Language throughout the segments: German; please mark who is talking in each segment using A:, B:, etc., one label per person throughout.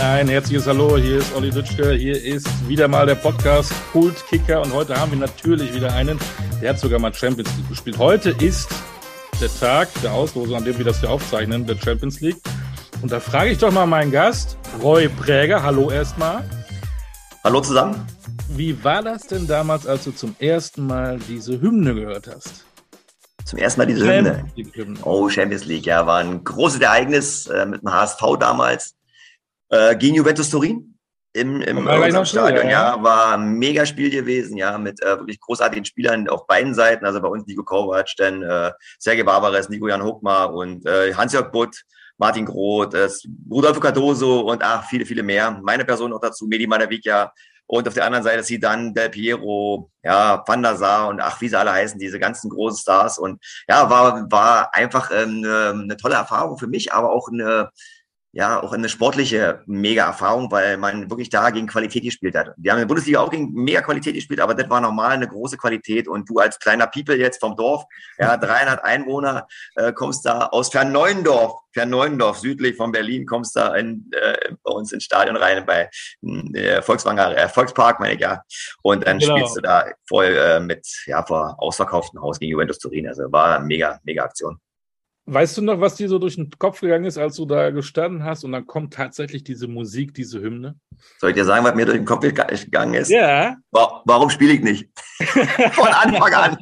A: Ein herzliches Hallo, hier ist Olli Dütschke, hier ist wieder mal der Podcast Kult Kicker und heute haben wir natürlich wieder einen, der hat sogar mal Champions League gespielt. Heute ist der Tag der Auslosung, an dem wir das hier aufzeichnen, der Champions League. Und da frage ich doch mal meinen Gast, Roy Präger, hallo erstmal.
B: Hallo zusammen.
A: Wie war das denn damals, als du zum ersten Mal diese Hymne gehört hast?
B: Zum ersten Mal diese Hymne. Oh, Champions League, ja, war ein großes Ereignis äh, mit dem HSV damals äh, gegen Juventus Turin im, im Stadion. Ja, ja, war ein mega Spiel gewesen, ja, mit äh, wirklich großartigen Spielern auf beiden Seiten. Also bei uns Nico Kovac, dann äh, Sergej Barbares, Nico Jan Hochmar und äh, Hans-Jörg Butt, Martin Groth, äh, Rudolfo Cardoso und ach, viele, viele mehr. Meine Person noch dazu, Medi Manavikia. Und auf der anderen Seite sie dann Del Piero, ja, Van der Sar und ach, wie sie alle heißen, diese ganzen großen Stars. Und ja, war, war einfach ähm, eine, eine tolle Erfahrung für mich, aber auch eine, ja auch eine sportliche Mega-Erfahrung, weil man wirklich da gegen Qualität gespielt hat. Wir haben in der Bundesliga auch gegen mega Qualität gespielt, aber das war normal eine große Qualität. Und du als kleiner People jetzt vom Dorf, ja, 300 Einwohner, äh, kommst da aus Ferneuendorf, Ferneuendorf, südlich von Berlin, kommst da in, äh, bei uns ins Stadion rein, bei äh, Volkswagen, äh, Volkspark, meine ich ja. Und dann genau. spielst du da voll äh, mit, ja, vor ausverkauftem Haus gegen Juventus Turin. Also war mega, mega Aktion.
A: Weißt du noch, was dir so durch den Kopf gegangen ist, als du da gestanden hast und dann kommt tatsächlich diese Musik, diese Hymne?
B: Soll ich dir sagen, was mir durch den Kopf gegangen ist?
A: Ja.
B: Warum spiele ich nicht? von Anfang an.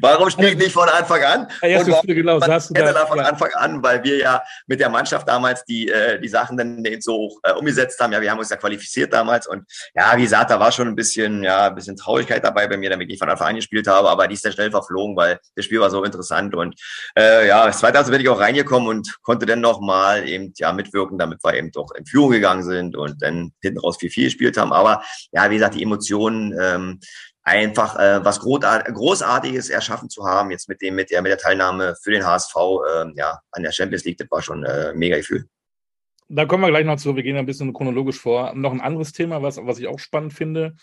B: Warum spiele ich nicht von Anfang an?
A: Ja, und genau,
B: man hast du da, von ja. Anfang an, weil wir ja mit der Mannschaft damals die, äh, die Sachen dann so äh, umgesetzt haben. Ja, wir haben uns ja qualifiziert damals und ja, wie gesagt, da war schon ein bisschen, ja, ein bisschen Traurigkeit dabei bei mir, damit ich nicht von Anfang an gespielt habe, aber die ist dann schnell verflogen, weil das Spiel war so interessant und äh, ja, 2000 bin ich auch reingekommen und konnte dann noch mal eben ja mitwirken, damit wir eben doch in Führung gegangen sind und dann hinten raus 4-4 gespielt haben. Aber ja, wie gesagt, die Emotionen, ähm, einfach äh, was Großartiges erschaffen zu haben, jetzt mit dem, mit der, mit der Teilnahme für den HSV, äh, ja, an der Champions League, das war schon äh, mega Gefühl.
A: Da kommen wir gleich noch zu. Wir gehen ein bisschen chronologisch vor. Noch ein anderes Thema, was, was ich auch spannend finde.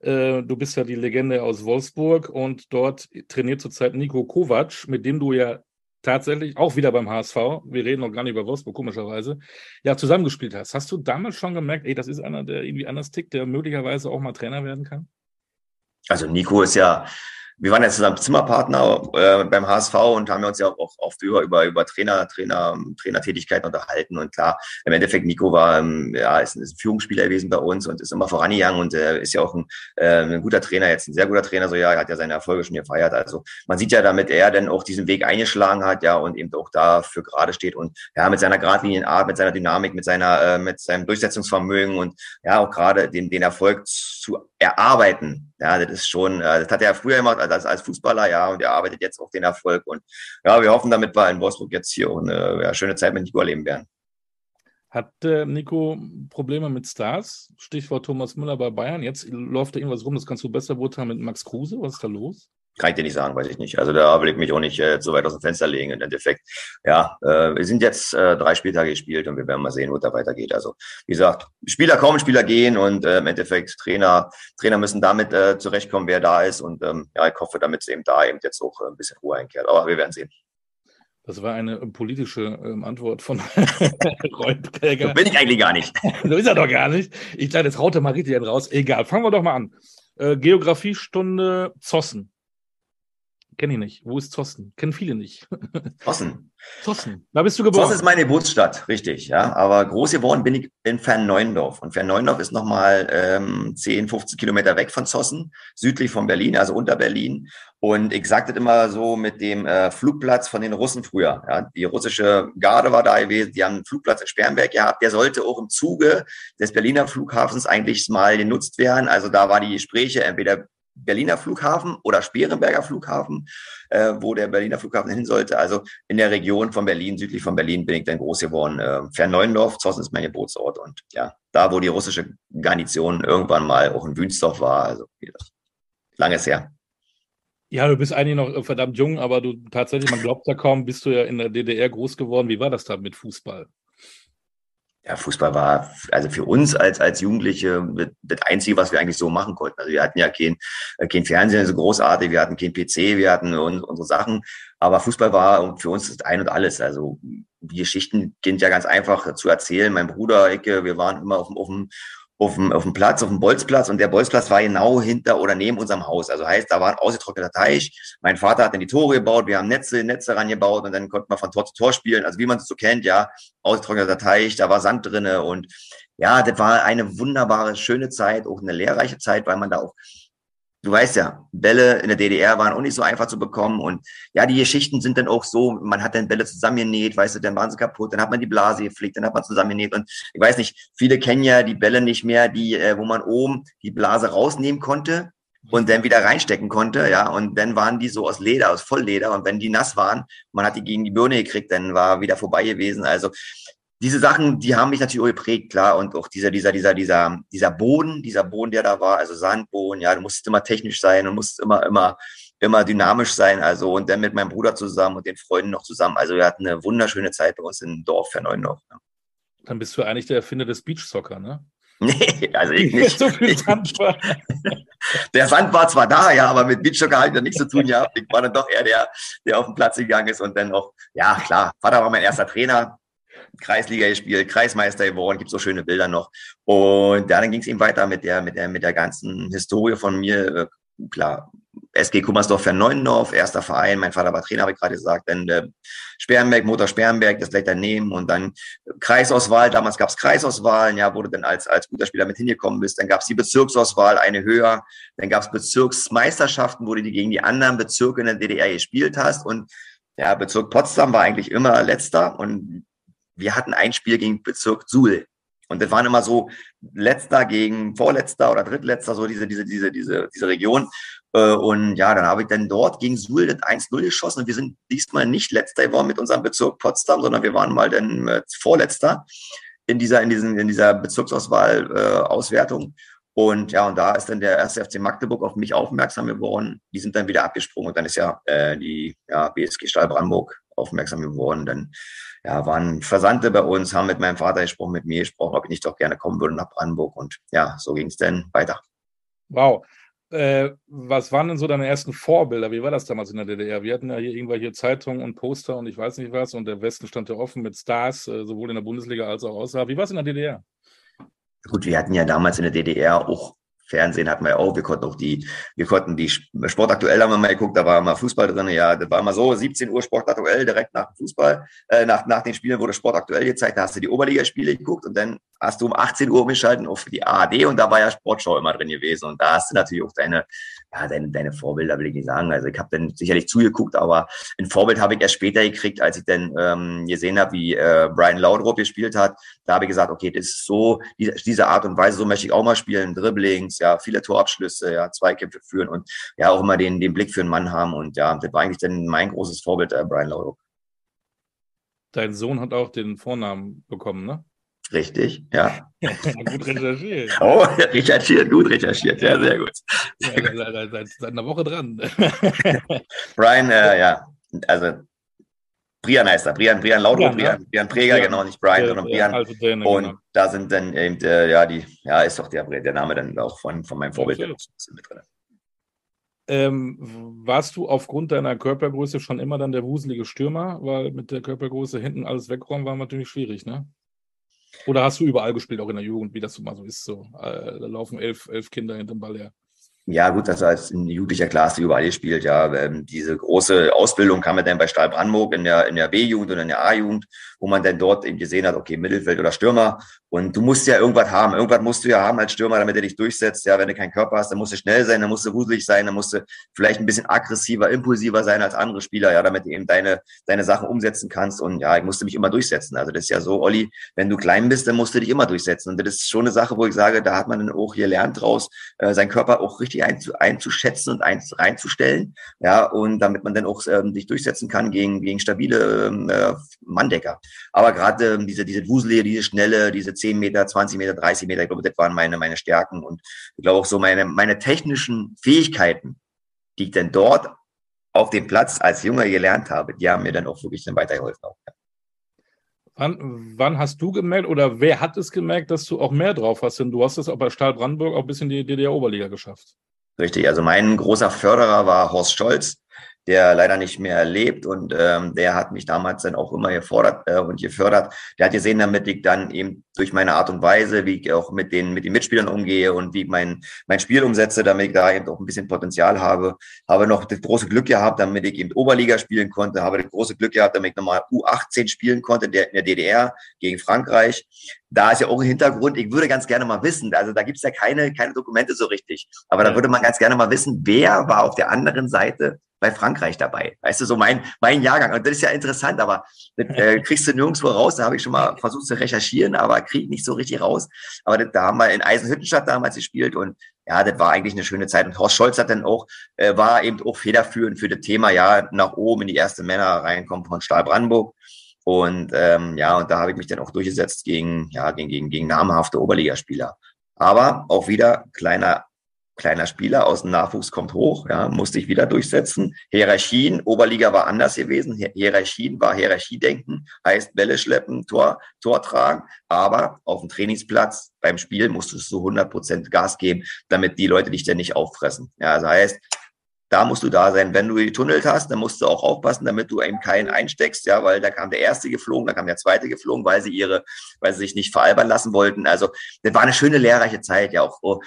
A: Äh, du bist ja die Legende aus Wolfsburg und dort trainiert zurzeit Nico Kovac, mit dem du ja tatsächlich auch wieder beim HSV, wir reden noch gar nicht über Wolfsburg, komischerweise, ja, zusammengespielt hast. Hast du damals schon gemerkt, ey, das ist einer, der irgendwie anders tickt, der möglicherweise auch mal Trainer werden kann?
B: Also Nico ist ja wir waren ja zusammen Zimmerpartner äh, beim HSV und haben uns ja auch oft über, über, über Trainer, Trainer, Trainertätigkeiten unterhalten. Und klar, im Endeffekt, Nico war, ähm, ja, ist ein, ist ein Führungsspieler gewesen bei uns und ist immer vorangegangen und äh, ist ja auch ein, äh, ein guter Trainer, jetzt ein sehr guter Trainer, so ja, er hat ja seine Erfolge schon gefeiert. Also man sieht ja, damit er dann auch diesen Weg eingeschlagen hat, ja, und eben auch dafür gerade steht und ja, mit seiner Gradlinienart, mit seiner Dynamik, mit seiner, äh, mit seinem Durchsetzungsvermögen und ja, auch gerade den, den Erfolg zu erarbeiten. Ja, das ist schon, äh, das hat er früher immer als, als Fußballer, ja, und er arbeitet jetzt auf den Erfolg. Und ja, wir hoffen, damit wir in Wolfsburg jetzt hier auch eine ja, schöne Zeit mit Nico erleben werden.
A: Hat äh, Nico Probleme mit Stars? Stichwort Thomas Müller bei Bayern. Jetzt läuft da irgendwas rum, das kannst du besser beurteilen mit Max Kruse. Was ist da los?
B: Kann ich dir nicht sagen, weiß ich nicht. Also da will ich mich auch nicht äh, so weit aus dem Fenster legen. Im Endeffekt, ja, äh, wir sind jetzt äh, drei Spieltage gespielt und wir werden mal sehen, wo da weitergeht. Also wie gesagt, Spieler kommen, Spieler gehen und äh, im Endeffekt Trainer, Trainer müssen damit äh, zurechtkommen, wer da ist. Und ähm, ja, ich hoffe, damit es eben da eben jetzt auch äh, ein bisschen Ruhe einkehrt. Aber wir werden sehen.
A: Das war eine politische ähm, Antwort von
B: Reutberger. So bin ich eigentlich gar nicht.
A: so ist er doch gar nicht. Ich dachte, jetzt haut mal richtig raus. Egal, fangen wir doch mal an. Äh, Geografiestunde Zossen. Kenne ich nicht. Wo ist Zossen? Kennen viele nicht.
B: Zossen.
A: Zossen. Da bist du geboren.
B: Zossen ist meine Geburtsstadt, richtig, ja. Aber groß geworden bin ich in Fernneundorf. Und Fernneundorf ist nochmal ähm, 10, 15 Kilometer weg von Zossen, südlich von Berlin, also unter Berlin. Und ich sagte immer so mit dem äh, Flugplatz von den Russen früher. Ja. Die russische Garde war da gewesen, die haben einen Flugplatz in Sperrenberg gehabt. Der sollte auch im Zuge des Berliner Flughafens eigentlich mal genutzt werden. Also da war die Gespräche, entweder Berliner Flughafen oder Sperenberger Flughafen, äh, wo der Berliner Flughafen hin sollte. Also in der Region von Berlin, südlich von Berlin, bin ich dann groß geworden. Äh, Fernneundorf, Zossen ist mein Geburtsort. Und ja, da, wo die russische Garnison irgendwann mal auch in Wünsdorf war, also langes her.
A: Ja, du bist eigentlich noch verdammt jung, aber du tatsächlich, man glaubt ja kaum, bist du ja in der DDR groß geworden. Wie war das da mit Fußball?
B: Ja, Fußball war also für uns als, als Jugendliche das Einzige, was wir eigentlich so machen konnten. Also wir hatten ja kein, äh, kein Fernsehen so großartig, wir hatten kein PC, wir hatten unsere Sachen. Aber Fußball war für uns das Ein und Alles. Also die Geschichten sind ja ganz einfach zu erzählen. Mein Bruder, Ecke, wir waren immer auf dem, auf dem, auf dem, auf dem Platz, auf dem Bolzplatz und der Bolzplatz war genau hinter oder neben unserem Haus. Also heißt, da war ein ausgetrockneter Teich. Mein Vater hat dann die Tore gebaut, wir haben Netze, Netze rangebaut und dann konnte man von Tor zu Tor spielen. Also wie man es so kennt, ja, ausgetrockneter Teich, da war Sand drinne und ja, das war eine wunderbare, schöne Zeit, auch eine lehrreiche Zeit, weil man da auch du weißt ja, Bälle in der DDR waren auch nicht so einfach zu bekommen. Und ja, die Geschichten sind dann auch so, man hat dann Bälle zusammengenäht, weißt du, dann waren sie kaputt, dann hat man die Blase gepflegt, dann hat man zusammengenäht. Und ich weiß nicht, viele kennen ja die Bälle nicht mehr, die, äh, wo man oben die Blase rausnehmen konnte und dann wieder reinstecken konnte, ja, und dann waren die so aus Leder, aus Vollleder und wenn die nass waren, man hat die gegen die Birne gekriegt, dann war wieder vorbei gewesen. Also diese Sachen, die haben mich natürlich auch geprägt, klar. Und auch dieser, dieser, dieser, dieser, dieser Boden, dieser Boden, der da war, also Sandboden, ja, du musstest immer technisch sein und musst immer, immer, immer dynamisch sein. Also, und dann mit meinem Bruder zusammen und den Freunden noch zusammen. Also, wir hatten eine wunderschöne Zeit bei uns im Dorf Verneuendorf. Ja.
A: Dann bist du eigentlich der Erfinder des Beachsoccer, ne?
B: Nee, also ich nicht. so viel Sand war. Der Sand war zwar da, ja, aber mit Beachsoccer hat er nichts zu tun gehabt. Ich war dann doch eher der, der auf den Platz gegangen ist und dann auch, ja, klar, Vater war mein erster Trainer. Kreisliga gespielt, Kreismeister geworden, gibt so schöne Bilder noch. Und ja, dann ging es eben weiter mit der, mit der, mit der ganzen Historie von mir. Äh, klar, SG Kummersdorf Neuendorf, erster Verein. Mein Vater war Trainer, habe ich gerade gesagt. Dann äh, Sperrenberg, Motor Sperrenberg, das gleich daneben. Und dann Kreisauswahl. Damals gab es Kreisauswahlen, ja, wo du dann als, als guter Spieler mit hingekommen bist. Dann gab es die Bezirksauswahl, eine höher. Dann gab es Bezirksmeisterschaften, wo du die gegen die anderen Bezirke in der DDR gespielt hast. Und ja, Bezirk Potsdam war eigentlich immer letzter. Und wir hatten ein Spiel gegen Bezirk Suhl. Und das waren immer so letzter gegen vorletzter oder drittletzter, so diese, diese, diese, diese, diese Region. Äh, und ja, dann habe ich dann dort gegen Suhl das 1-0 geschossen. Und wir sind diesmal nicht letzter geworden mit unserem Bezirk Potsdam, sondern wir waren mal dann äh, vorletzter in dieser, in diesen, in dieser Bezirksauswahl-Auswertung. Äh, und ja, und da ist dann der erste FC Magdeburg auf mich aufmerksam geworden. Die sind dann wieder abgesprungen und dann ist ja äh, die ja, BSG Stahl Brandenburg aufmerksam geworden. Dann ja, waren Versandte bei uns, haben mit meinem Vater gesprochen, mit mir gesprochen, ob ich nicht doch gerne kommen würde nach Brandenburg. Und ja, so ging es dann weiter.
A: Wow. Äh, was waren denn so deine ersten Vorbilder? Wie war das damals in der DDR? Wir hatten ja hier irgendwelche Zeitungen und Poster und ich weiß nicht was und der Westen stand ja offen mit Stars, äh, sowohl in der Bundesliga als auch außerhalb. Wie war es in der DDR?
B: Gut, wir hatten ja damals in der DDR auch Fernsehen hatten wir auch, wir konnten auch die, wir konnten die Sport aktuell haben wir mal geguckt, da war mal Fußball drin, ja, das war immer so, 17 Uhr Sport aktuell, direkt nach dem Fußball, äh, nach, nach den Spielen wurde Sport aktuell gezeigt, da hast du die Oberligaspiele geguckt und dann hast du um 18 Uhr umgeschalten auf die ARD und da war ja Sportschau immer drin gewesen. Und da hast du natürlich auch deine, ja, deine, deine Vorbilder, will ich nicht sagen. Also ich habe dann sicherlich zugeguckt, aber ein Vorbild habe ich erst später gekriegt, als ich dann ähm, gesehen habe, wie äh, Brian Laudrup gespielt hat. Da habe ich gesagt, okay, das ist so, diese, diese Art und Weise, so möchte ich auch mal spielen. Dribblings, ja, viele Torabschlüsse, ja, Zweikämpfe führen und ja, auch immer den, den Blick für einen Mann haben. Und ja, das war eigentlich dann mein großes Vorbild, äh, Brian Laudrup.
A: Dein Sohn hat auch den Vornamen bekommen, ne?
B: Richtig, ja. gut recherchiert. Oh, recherchiert, gut recherchiert, ja, sehr gut. Sehr
A: ja, gut. Seit, seit, seit, einer Woche dran.
B: Brian, äh, ja, also Brian heißt er, Brian, Brian Laudrup, Brian, Brian, Brian Präger, ja. genau, nicht Brian, sondern Brian. Also den, und genau. da sind dann eben, äh, ja, die, ja, ist doch der, der Name dann auch von, von meinem Vorbild mit drin.
A: Ähm, warst du aufgrund deiner Körpergröße schon immer dann der wuselige Stürmer? Weil mit der Körpergröße hinten alles wegräumen war natürlich schwierig, ne? Oder hast du überall gespielt, auch in der Jugend, wie das mal so ist? So, äh, da laufen elf, elf Kinder hinterm Ball her.
B: Ja, gut, das als ein jugendlicher Klasse überall gespielt. Ja, ähm, diese große Ausbildung kam ja dann bei Stahl Brandenburg in der, in der B-Jugend und in der A-Jugend, wo man dann dort eben gesehen hat, okay, Mittelfeld oder Stürmer. Und du musst ja irgendwas haben. Irgendwas musst du ja haben als Stürmer, damit er dich durchsetzt. Ja, wenn du keinen Körper hast, dann musst du schnell sein, dann musst du wuselig sein, dann musst du vielleicht ein bisschen aggressiver, impulsiver sein als andere Spieler, ja, damit du eben deine, deine Sachen umsetzen kannst. Und ja, ich musste mich immer durchsetzen. Also das ist ja so, Olli, wenn du klein bist, dann musst du dich immer durchsetzen. Und das ist schon eine Sache, wo ich sage, da hat man dann auch hier lernt draus, äh, seinen Körper auch richtig einzu, einzuschätzen und eins reinzustellen, ja, und damit man dann auch ähm, sich durchsetzen kann gegen, gegen stabile ähm, äh, Manndecker. Aber gerade ähm, diese, diese Wuselige, diese Schnelle, diese 10 Meter, 20 Meter, 30 Meter, ich glaube, das waren meine, meine Stärken und ich glaube auch so meine, meine technischen Fähigkeiten, die ich dann dort auf dem Platz als Junger gelernt habe, die haben mir dann auch wirklich dann weitergeholfen. Auch, ja.
A: Wann, wann, hast du gemerkt oder wer hat es gemerkt, dass du auch mehr drauf hast? Denn du hast es auch bei Stahl Brandenburg auch bis in die DDR-Oberliga geschafft.
B: Richtig, also mein großer Förderer war Horst Scholz, der leider nicht mehr lebt und ähm, der hat mich damals dann auch immer gefordert äh, und gefördert. Der hat gesehen, damit ich dann eben durch meine Art und Weise, wie ich auch mit den mit den Mitspielern umgehe und wie ich mein mein Spiel umsetze, damit ich da eben auch ein bisschen Potenzial habe, habe noch das große Glück gehabt, damit ich eben Oberliga spielen konnte, habe das große Glück gehabt, damit ich nochmal U18 spielen konnte, der in der DDR gegen Frankreich. Da ist ja auch ein Hintergrund. Ich würde ganz gerne mal wissen, also da gibt's ja keine keine Dokumente so richtig, aber da würde man ganz gerne mal wissen, wer war auf der anderen Seite bei Frankreich dabei. Weißt du, so mein, mein Jahrgang. Und das ist ja interessant, aber das äh, kriegst du nirgendwo raus. Da habe ich schon mal versucht zu recherchieren, aber krieg nicht so richtig raus. Aber das, da haben wir in Eisenhüttenstadt damals gespielt und ja, das war eigentlich eine schöne Zeit. Und Horst Scholz hat dann auch, äh, war eben auch federführend für das Thema, ja, nach oben in die erste Männer reinkommen von Stahl Brandenburg. Und ähm, ja, und da habe ich mich dann auch durchgesetzt gegen, ja, gegen, gegen, gegen namhafte Oberligaspieler. Aber auch wieder kleiner kleiner Spieler aus dem Nachwuchs kommt hoch, ja, musste ich wieder durchsetzen. Hierarchien, Oberliga war anders gewesen. Hierarchien war Hierarchiedenken, heißt Bälle schleppen, Tor, Tor tragen. Aber auf dem Trainingsplatz beim Spiel musstest du 100 Prozent Gas geben, damit die Leute dich dann nicht auffressen. Ja, also heißt, da musst du da sein. Wenn du getunnelt hast, dann musst du auch aufpassen, damit du eben keinen einsteckst, ja, weil da kam der erste geflogen, da kam der zweite geflogen, weil sie ihre, weil sie sich nicht veralbern lassen wollten. Also, das war eine schöne lehrreiche Zeit, ja, auch oh,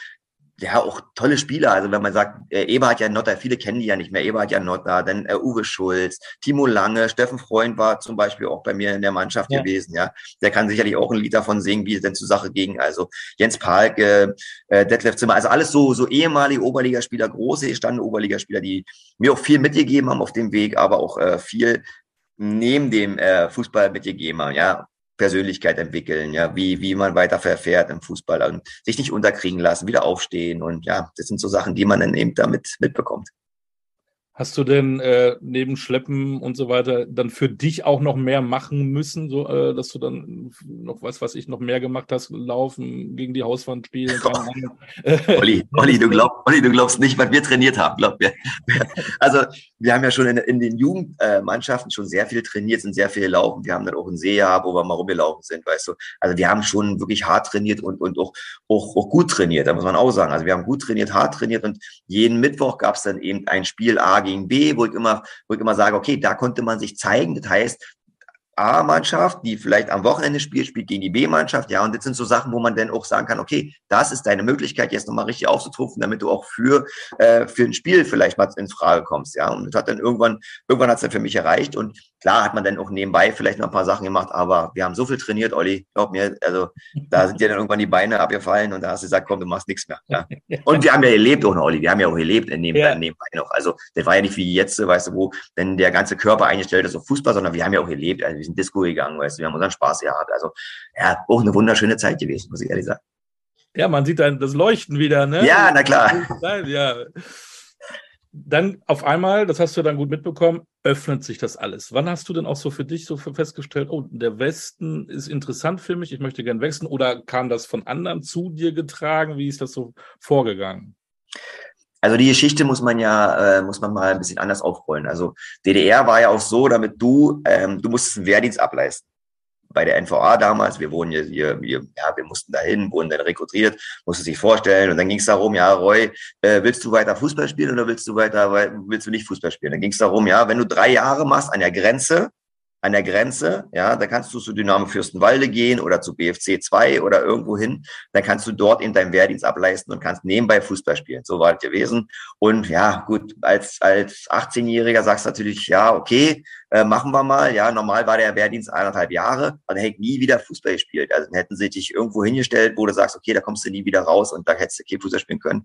B: ja, auch tolle Spieler. Also wenn man sagt, äh, Eberhard Janotta, viele kennen die ja nicht mehr, Eberhard Janotta, dann äh, Uwe Schulz, Timo Lange, Steffen Freund war zum Beispiel auch bei mir in der Mannschaft ja. gewesen, ja. Der kann sicherlich auch ein Lied davon singen, wie es denn zur Sache ging. Also Jens Palke, äh, Detlef Zimmer, also alles so, so ehemalige Oberligaspieler, große gestandene Oberligaspieler, die mir auch viel mitgegeben haben auf dem Weg, aber auch äh, viel neben dem äh, Fußball mitgegeben haben, ja. Persönlichkeit entwickeln, ja, wie, wie man weiter verfährt im Fußball und sich nicht unterkriegen lassen, wieder aufstehen und ja, das sind so Sachen, die man dann eben damit mitbekommt.
A: Hast du denn äh, neben Schleppen und so weiter dann für dich auch noch mehr machen müssen, so äh, dass du dann noch was, was ich noch mehr gemacht hast, laufen, gegen die Hauswand spielen?
B: Olli, Olli, du glaubst, Olli, du glaubst nicht, was wir trainiert haben, glaub mir. Also wir haben ja schon in, in den Jugendmannschaften schon sehr viel trainiert, sind sehr viel gelaufen. Wir haben dann auch einen See gehabt, wo wir mal rumgelaufen sind, weißt du. Also wir haben schon wirklich hart trainiert und, und auch, auch, auch gut trainiert, da muss man auch sagen. Also wir haben gut trainiert, hart trainiert und jeden Mittwoch gab es dann eben ein Spiel A gegen B, wo ich immer, wo ich immer sage, okay, da konnte man sich zeigen. Das heißt, A-Mannschaft, die vielleicht am Wochenende spielt, spielt gegen die B-Mannschaft. Ja, und das sind so Sachen, wo man dann auch sagen kann, okay, das ist deine Möglichkeit, jetzt nochmal richtig aufzutrumpfen, damit du auch für, äh, für ein Spiel vielleicht mal in Frage kommst. Ja, und das hat dann irgendwann, irgendwann hat es dann für mich erreicht. Und klar hat man dann auch nebenbei vielleicht noch ein paar Sachen gemacht, aber wir haben so viel trainiert, Olli, glaub mir, also da sind dir dann irgendwann die Beine abgefallen und da hast du gesagt, komm, du machst nichts mehr. Ja. Und wir haben ja erlebt auch noch, Olli, wir haben ja auch erlebt in nebenbei, ja. nebenbei noch. Also das war ja nicht wie jetzt, weißt du, wo denn der ganze Körper eingestellt ist auf Fußball, sondern wir haben ja auch erlebt. Also wir sind Disco gegangen, weißt du, wir haben unseren Spaß gehabt. Also, ja, auch eine wunderschöne Zeit gewesen, muss ich ehrlich sagen.
A: Ja, man sieht dann das Leuchten wieder, ne?
B: Ja, na klar.
A: Ja. Dann auf einmal, das hast du dann gut mitbekommen, öffnet sich das alles. Wann hast du denn auch so für dich so festgestellt, oh, der Westen ist interessant für mich, ich möchte gern wechseln? Oder kam das von anderen zu dir getragen? Wie ist das so vorgegangen?
B: Also die Geschichte muss man ja, äh, muss man mal ein bisschen anders aufrollen. Also DDR war ja auch so, damit du, ähm, du musstest einen Wehrdienst ableisten. Bei der NVA damals, wir wurden hier, hier, hier ja, wir mussten dahin, wurden dann rekrutiert, musste sich vorstellen und dann ging es darum, ja, Roy, äh, willst du weiter Fußball spielen oder willst du weiter, willst du nicht Fußball spielen? Dann ging es darum, ja, wenn du drei Jahre machst an der Grenze, an der Grenze, ja, da kannst du zu Dynamo Fürstenwalde gehen oder zu BFC 2 oder irgendwo hin, dann kannst du dort in deinem Wehrdienst ableisten und kannst nebenbei Fußball spielen. So war das gewesen. Und ja, gut, als, als 18-Jähriger sagst du natürlich, ja, okay, äh, machen wir mal. Ja, normal war der Wehrdienst eineinhalb Jahre und er hätte nie wieder Fußball gespielt. Also dann hätten sie dich irgendwo hingestellt, wo du sagst, okay, da kommst du nie wieder raus und da hättest du kein Fußball spielen können.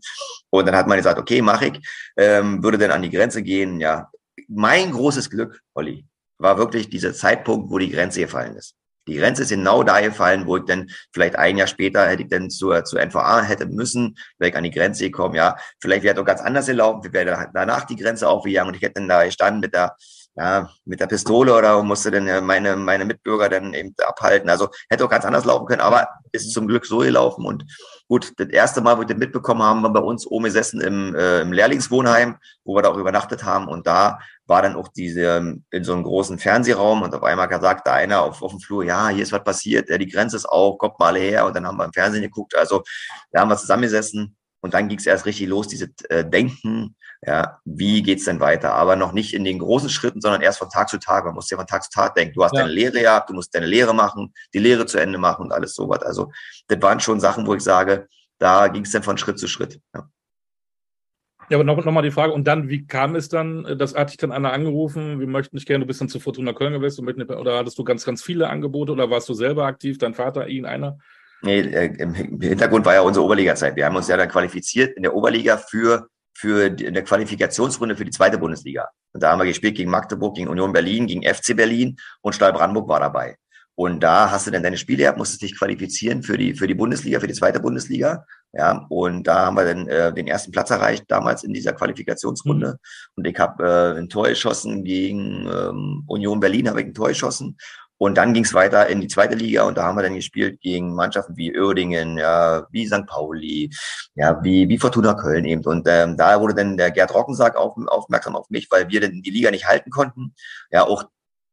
B: Und dann hat man gesagt, okay, mach ich, ähm, würde dann an die Grenze gehen, ja. Mein großes Glück, Olli, war wirklich dieser Zeitpunkt, wo die Grenze gefallen ist. Die Grenze ist genau da gefallen, wo ich dann vielleicht ein Jahr später hätte ich dann zur, zur NVA hätte müssen, wäre ich an die Grenze gekommen, ja. Vielleicht wäre auch ganz anders gelaufen, wäre danach die Grenze aufgegangen und ich hätte dann da gestanden mit der, ja, mit der Pistole oder musste dann äh, meine, meine Mitbürger dann eben abhalten. Also hätte auch ganz anders laufen können, aber ist zum Glück so gelaufen. Und gut, das erste Mal, wo wir das mitbekommen haben, waren bei uns oben gesessen im, äh, im Lehrlingswohnheim, wo wir da auch übernachtet haben. Und da war dann auch diese ähm, in so einem großen Fernsehraum und auf einmal sagt da einer auf, auf dem Flur, ja, hier ist was passiert, ja, die Grenze ist auf, kommt mal her. Und dann haben wir im Fernsehen geguckt. Also da haben wir zusammengesessen und dann ging es erst richtig los, diese äh, Denken, ja, wie geht's denn weiter? Aber noch nicht in den großen Schritten, sondern erst von Tag zu Tag. Man muss ja von Tag zu Tag denken. Du hast ja. deine Lehre gehabt, du musst deine Lehre machen, die Lehre zu Ende machen und alles sowas. Also das waren schon Sachen, wo ich sage, da ging es dann von Schritt zu Schritt. Ja.
A: Ja, aber noch, noch mal die Frage, und dann, wie kam es dann, das hat dich dann einer angerufen, wir möchten dich gerne, du bist dann zu Fortuna Köln gewesen, oder hattest du ganz, ganz viele Angebote, oder warst du selber aktiv, dein Vater, ihn, einer?
B: Nee, äh, im Hintergrund war ja unsere Oberliga-Zeit. Wir haben uns ja dann qualifiziert in der Oberliga für, für die, in der Qualifikationsrunde für die zweite Bundesliga. Und da haben wir gespielt gegen Magdeburg, gegen Union Berlin, gegen FC Berlin und Stahl Brandenburg war dabei. Und da hast du dann deine Spiele gehabt, musstest dich qualifizieren für die, für die Bundesliga, für die zweite Bundesliga. Ja, und da haben wir dann äh, den ersten Platz erreicht, damals in dieser Qualifikationsrunde. Mhm. Und ich habe äh, ein Tor geschossen gegen ähm, Union Berlin, habe ich ein Tor geschossen. Und dann ging es weiter in die zweite Liga und da haben wir dann gespielt gegen Mannschaften wie Oerdingen, ja, wie St. Pauli, ja, wie, wie Fortuna Köln eben. Und ähm, da wurde dann der Gerd Rockensack auf, aufmerksam auf mich, weil wir dann die Liga nicht halten konnten. Ja, auch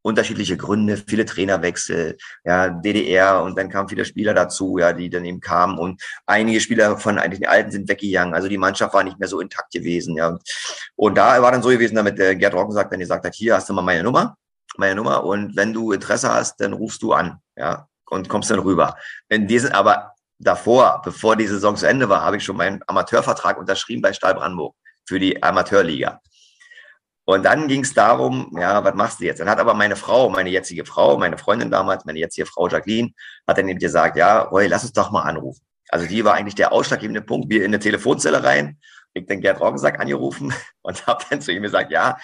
B: unterschiedliche Gründe, viele Trainerwechsel, ja, DDR und dann kamen viele Spieler dazu, ja, die dann eben kamen und einige Spieler von eigentlich den Alten sind weggegangen, also die Mannschaft war nicht mehr so intakt gewesen, ja. Und da war dann so gewesen, damit der Gerd Rockensack dann gesagt hat, hier hast du mal meine Nummer, meine Nummer und wenn du Interesse hast, dann rufst du an, ja, und kommst dann rüber. In diesen, aber davor, bevor die Saison zu Ende war, habe ich schon meinen Amateurvertrag unterschrieben bei Stahl Brandenburg für die Amateurliga. Und dann ging es darum, ja, was machst du jetzt? Dann hat aber meine Frau, meine jetzige Frau, meine Freundin damals, meine jetzige Frau Jacqueline, hat dann eben gesagt, ja, Roy, lass uns doch mal anrufen. Also die war eigentlich der ausschlaggebende Punkt. Wir in eine Telefonzelle rein, ich den Gerd Roggensack angerufen und habe dann zu ihm gesagt, ja,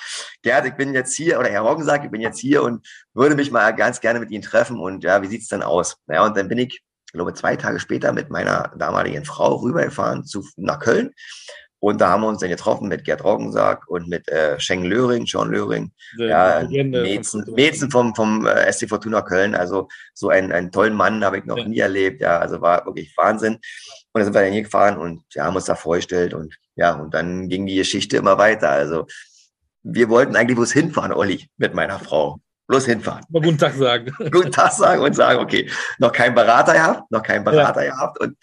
B: Gerd, ich bin jetzt hier, oder Herr Roggensack, ich bin jetzt hier und würde mich mal ganz gerne mit Ihnen treffen und ja, wie sieht's denn aus? Ja, und dann bin ich, ich glaube, zwei Tage später mit meiner damaligen Frau rübergefahren zu, nach Köln und da haben wir uns dann getroffen mit Gerd Roggensack und mit äh, Schengen Löring, Sean Löring, ja, Metzen, Metzen vom, vom äh, SC Fortuna Köln. Also so einen, einen tollen Mann habe ich noch ja. nie erlebt. Ja, also war wirklich Wahnsinn. Und dann sind wir dann hier gefahren und ja, haben uns da vorgestellt und ja, und dann ging die Geschichte immer weiter. Also wir wollten eigentlich bloß hinfahren, Olli, mit meiner Frau. Bloß hinfahren.
A: Mal guten Tag sagen.
B: guten Tag sagen und sagen, okay, noch kein Berater gehabt, noch kein Berater ja. gehabt. Und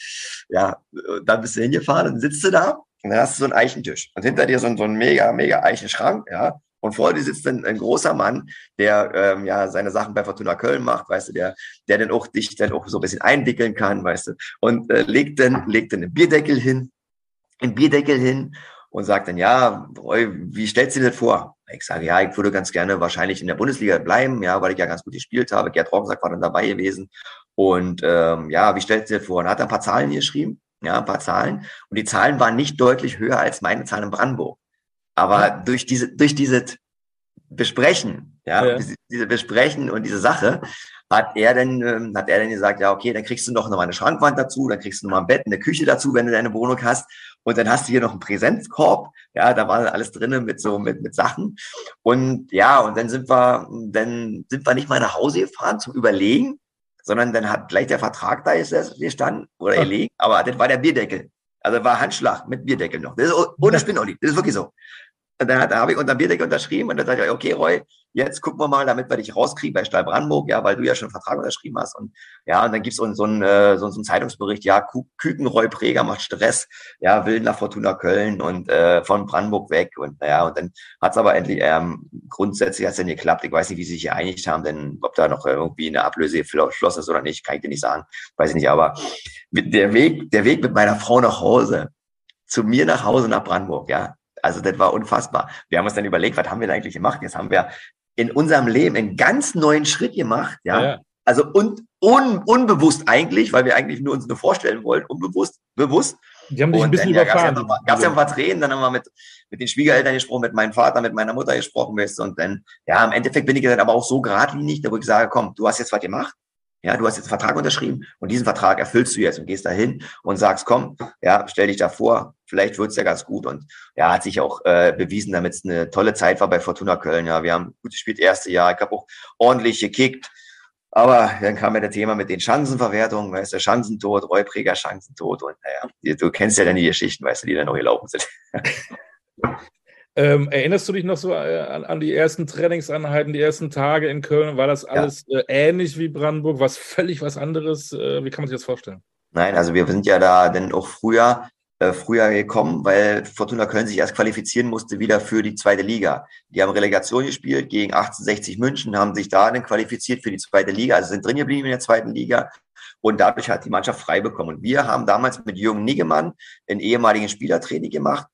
B: ja, dann bist du hingefahren und sitzt du da und dann hast du so einen Eichentisch. Und hinter dir so ein, so ein mega, mega Eichenschrank, ja. Und vor dir sitzt dann ein großer Mann, der ähm, ja seine Sachen bei Fortuna Köln macht, weißt du, der, der dann auch dich dann auch so ein bisschen einwickeln kann, weißt du, und äh, legt dann, legt dann einen Bierdeckel hin, einen Bierdeckel hin und sagt dann, ja, wie stellst du dir das vor? Ich sage, ja, ich würde ganz gerne wahrscheinlich in der Bundesliga bleiben, ja, weil ich ja ganz gut gespielt habe. Gerd Roggensack war dann dabei gewesen. Und ähm, ja, wie stellst du dir das vor? Und hat ein paar Zahlen geschrieben ja, ein paar Zahlen. Und die Zahlen waren nicht deutlich höher als meine Zahlen in Brandenburg. Aber ja. durch diese, durch diese Besprechen, ja, ja, diese Besprechen und diese Sache, hat er dann, ähm, hat er dann gesagt, ja, okay, dann kriegst du noch mal eine Schrankwand dazu, dann kriegst du noch mal ein Bett, eine Küche dazu, wenn du deine Wohnung hast. Und dann hast du hier noch einen Präsenzkorb. Ja, da war alles drinnen mit so, mit, mit Sachen. Und ja, und dann sind wir, dann sind wir nicht mal nach Hause gefahren zum Überlegen, sondern dann hat gleich der Vertrag da ist gestanden oder erlegt, aber das war der Bierdeckel. Also war Handschlag mit Bierdeckel noch. Das ist ohne Spin, Olli. Das ist wirklich so. Und dann, hat, habe ich unter Bierdeckel unterschrieben und dann sagte ich, okay, Roy, jetzt gucken wir mal, damit wir dich rauskriegen bei Stahl Brandenburg, ja, weil du ja schon einen Vertrag unterschrieben hast. Und ja, und dann gibt's so, so, einen, äh, so, einen Zeitungsbericht, ja, Küken Roy Präger macht Stress, ja, will nach Fortuna Köln und äh, von Brandenburg weg. Und naja, und dann hat's aber endlich, ähm, grundsätzlich hat's dann geklappt. Ich weiß nicht, wie sie sich geeinigt haben, denn ob da noch irgendwie eine Ablöse geflossen ist oder nicht, kann ich dir nicht sagen. Weiß ich nicht, aber der Weg, der Weg mit meiner Frau nach Hause, zu mir nach Hause nach Brandenburg, ja, also das war unfassbar. Wir haben uns dann überlegt, was haben wir da eigentlich gemacht? Jetzt haben wir in unserem Leben einen ganz neuen Schritt gemacht, ja. ja. Also und un, unbewusst eigentlich, weil wir eigentlich nur uns nur vorstellen wollen, unbewusst, bewusst.
A: Die haben dich ein bisschen überfahren. Gab
B: es ja, ja ein paar Tränen, dann haben wir mit, mit den Schwiegereltern gesprochen, mit meinem Vater, mit meiner Mutter gesprochen, weißt und dann, ja, im Endeffekt bin ich dann aber auch so geradlinig, da wo ich sage, komm, du hast jetzt was gemacht, Ja, du hast jetzt einen Vertrag unterschrieben und diesen Vertrag erfüllst du jetzt und gehst dahin und sagst, komm, ja, stell dich da vor, vielleicht wird's ja ganz gut. Und ja, hat sich auch äh, bewiesen, damit es eine tolle Zeit war bei Fortuna Köln. Ja, wir haben gut gespielt, erste Jahr. Ich habe auch ordentlich gekickt. Aber dann kam ja das Thema mit den Chancenverwertungen, weißt du, Chancentod, Reupräger Chancentod und naja, du kennst ja dann die Geschichten, weißt du, die dann noch gelaufen sind.
A: Ähm, erinnerst du dich noch so äh, an, an, die ersten Trainingseinheiten, die ersten Tage in Köln? War das alles ja. äh, ähnlich wie Brandenburg? Was völlig was anderes? Äh, wie kann man sich das vorstellen?
B: Nein, also wir sind ja da dann auch früher, äh, früher gekommen, weil Fortuna Köln sich erst qualifizieren musste wieder für die zweite Liga. Die haben Relegation gespielt gegen 1860 München, haben sich da dann qualifiziert für die zweite Liga, also sind drin geblieben in der zweiten Liga. Und dadurch hat die Mannschaft frei bekommen. Und wir haben damals mit Jürgen Niggemann einen ehemaligen Spielertraining gemacht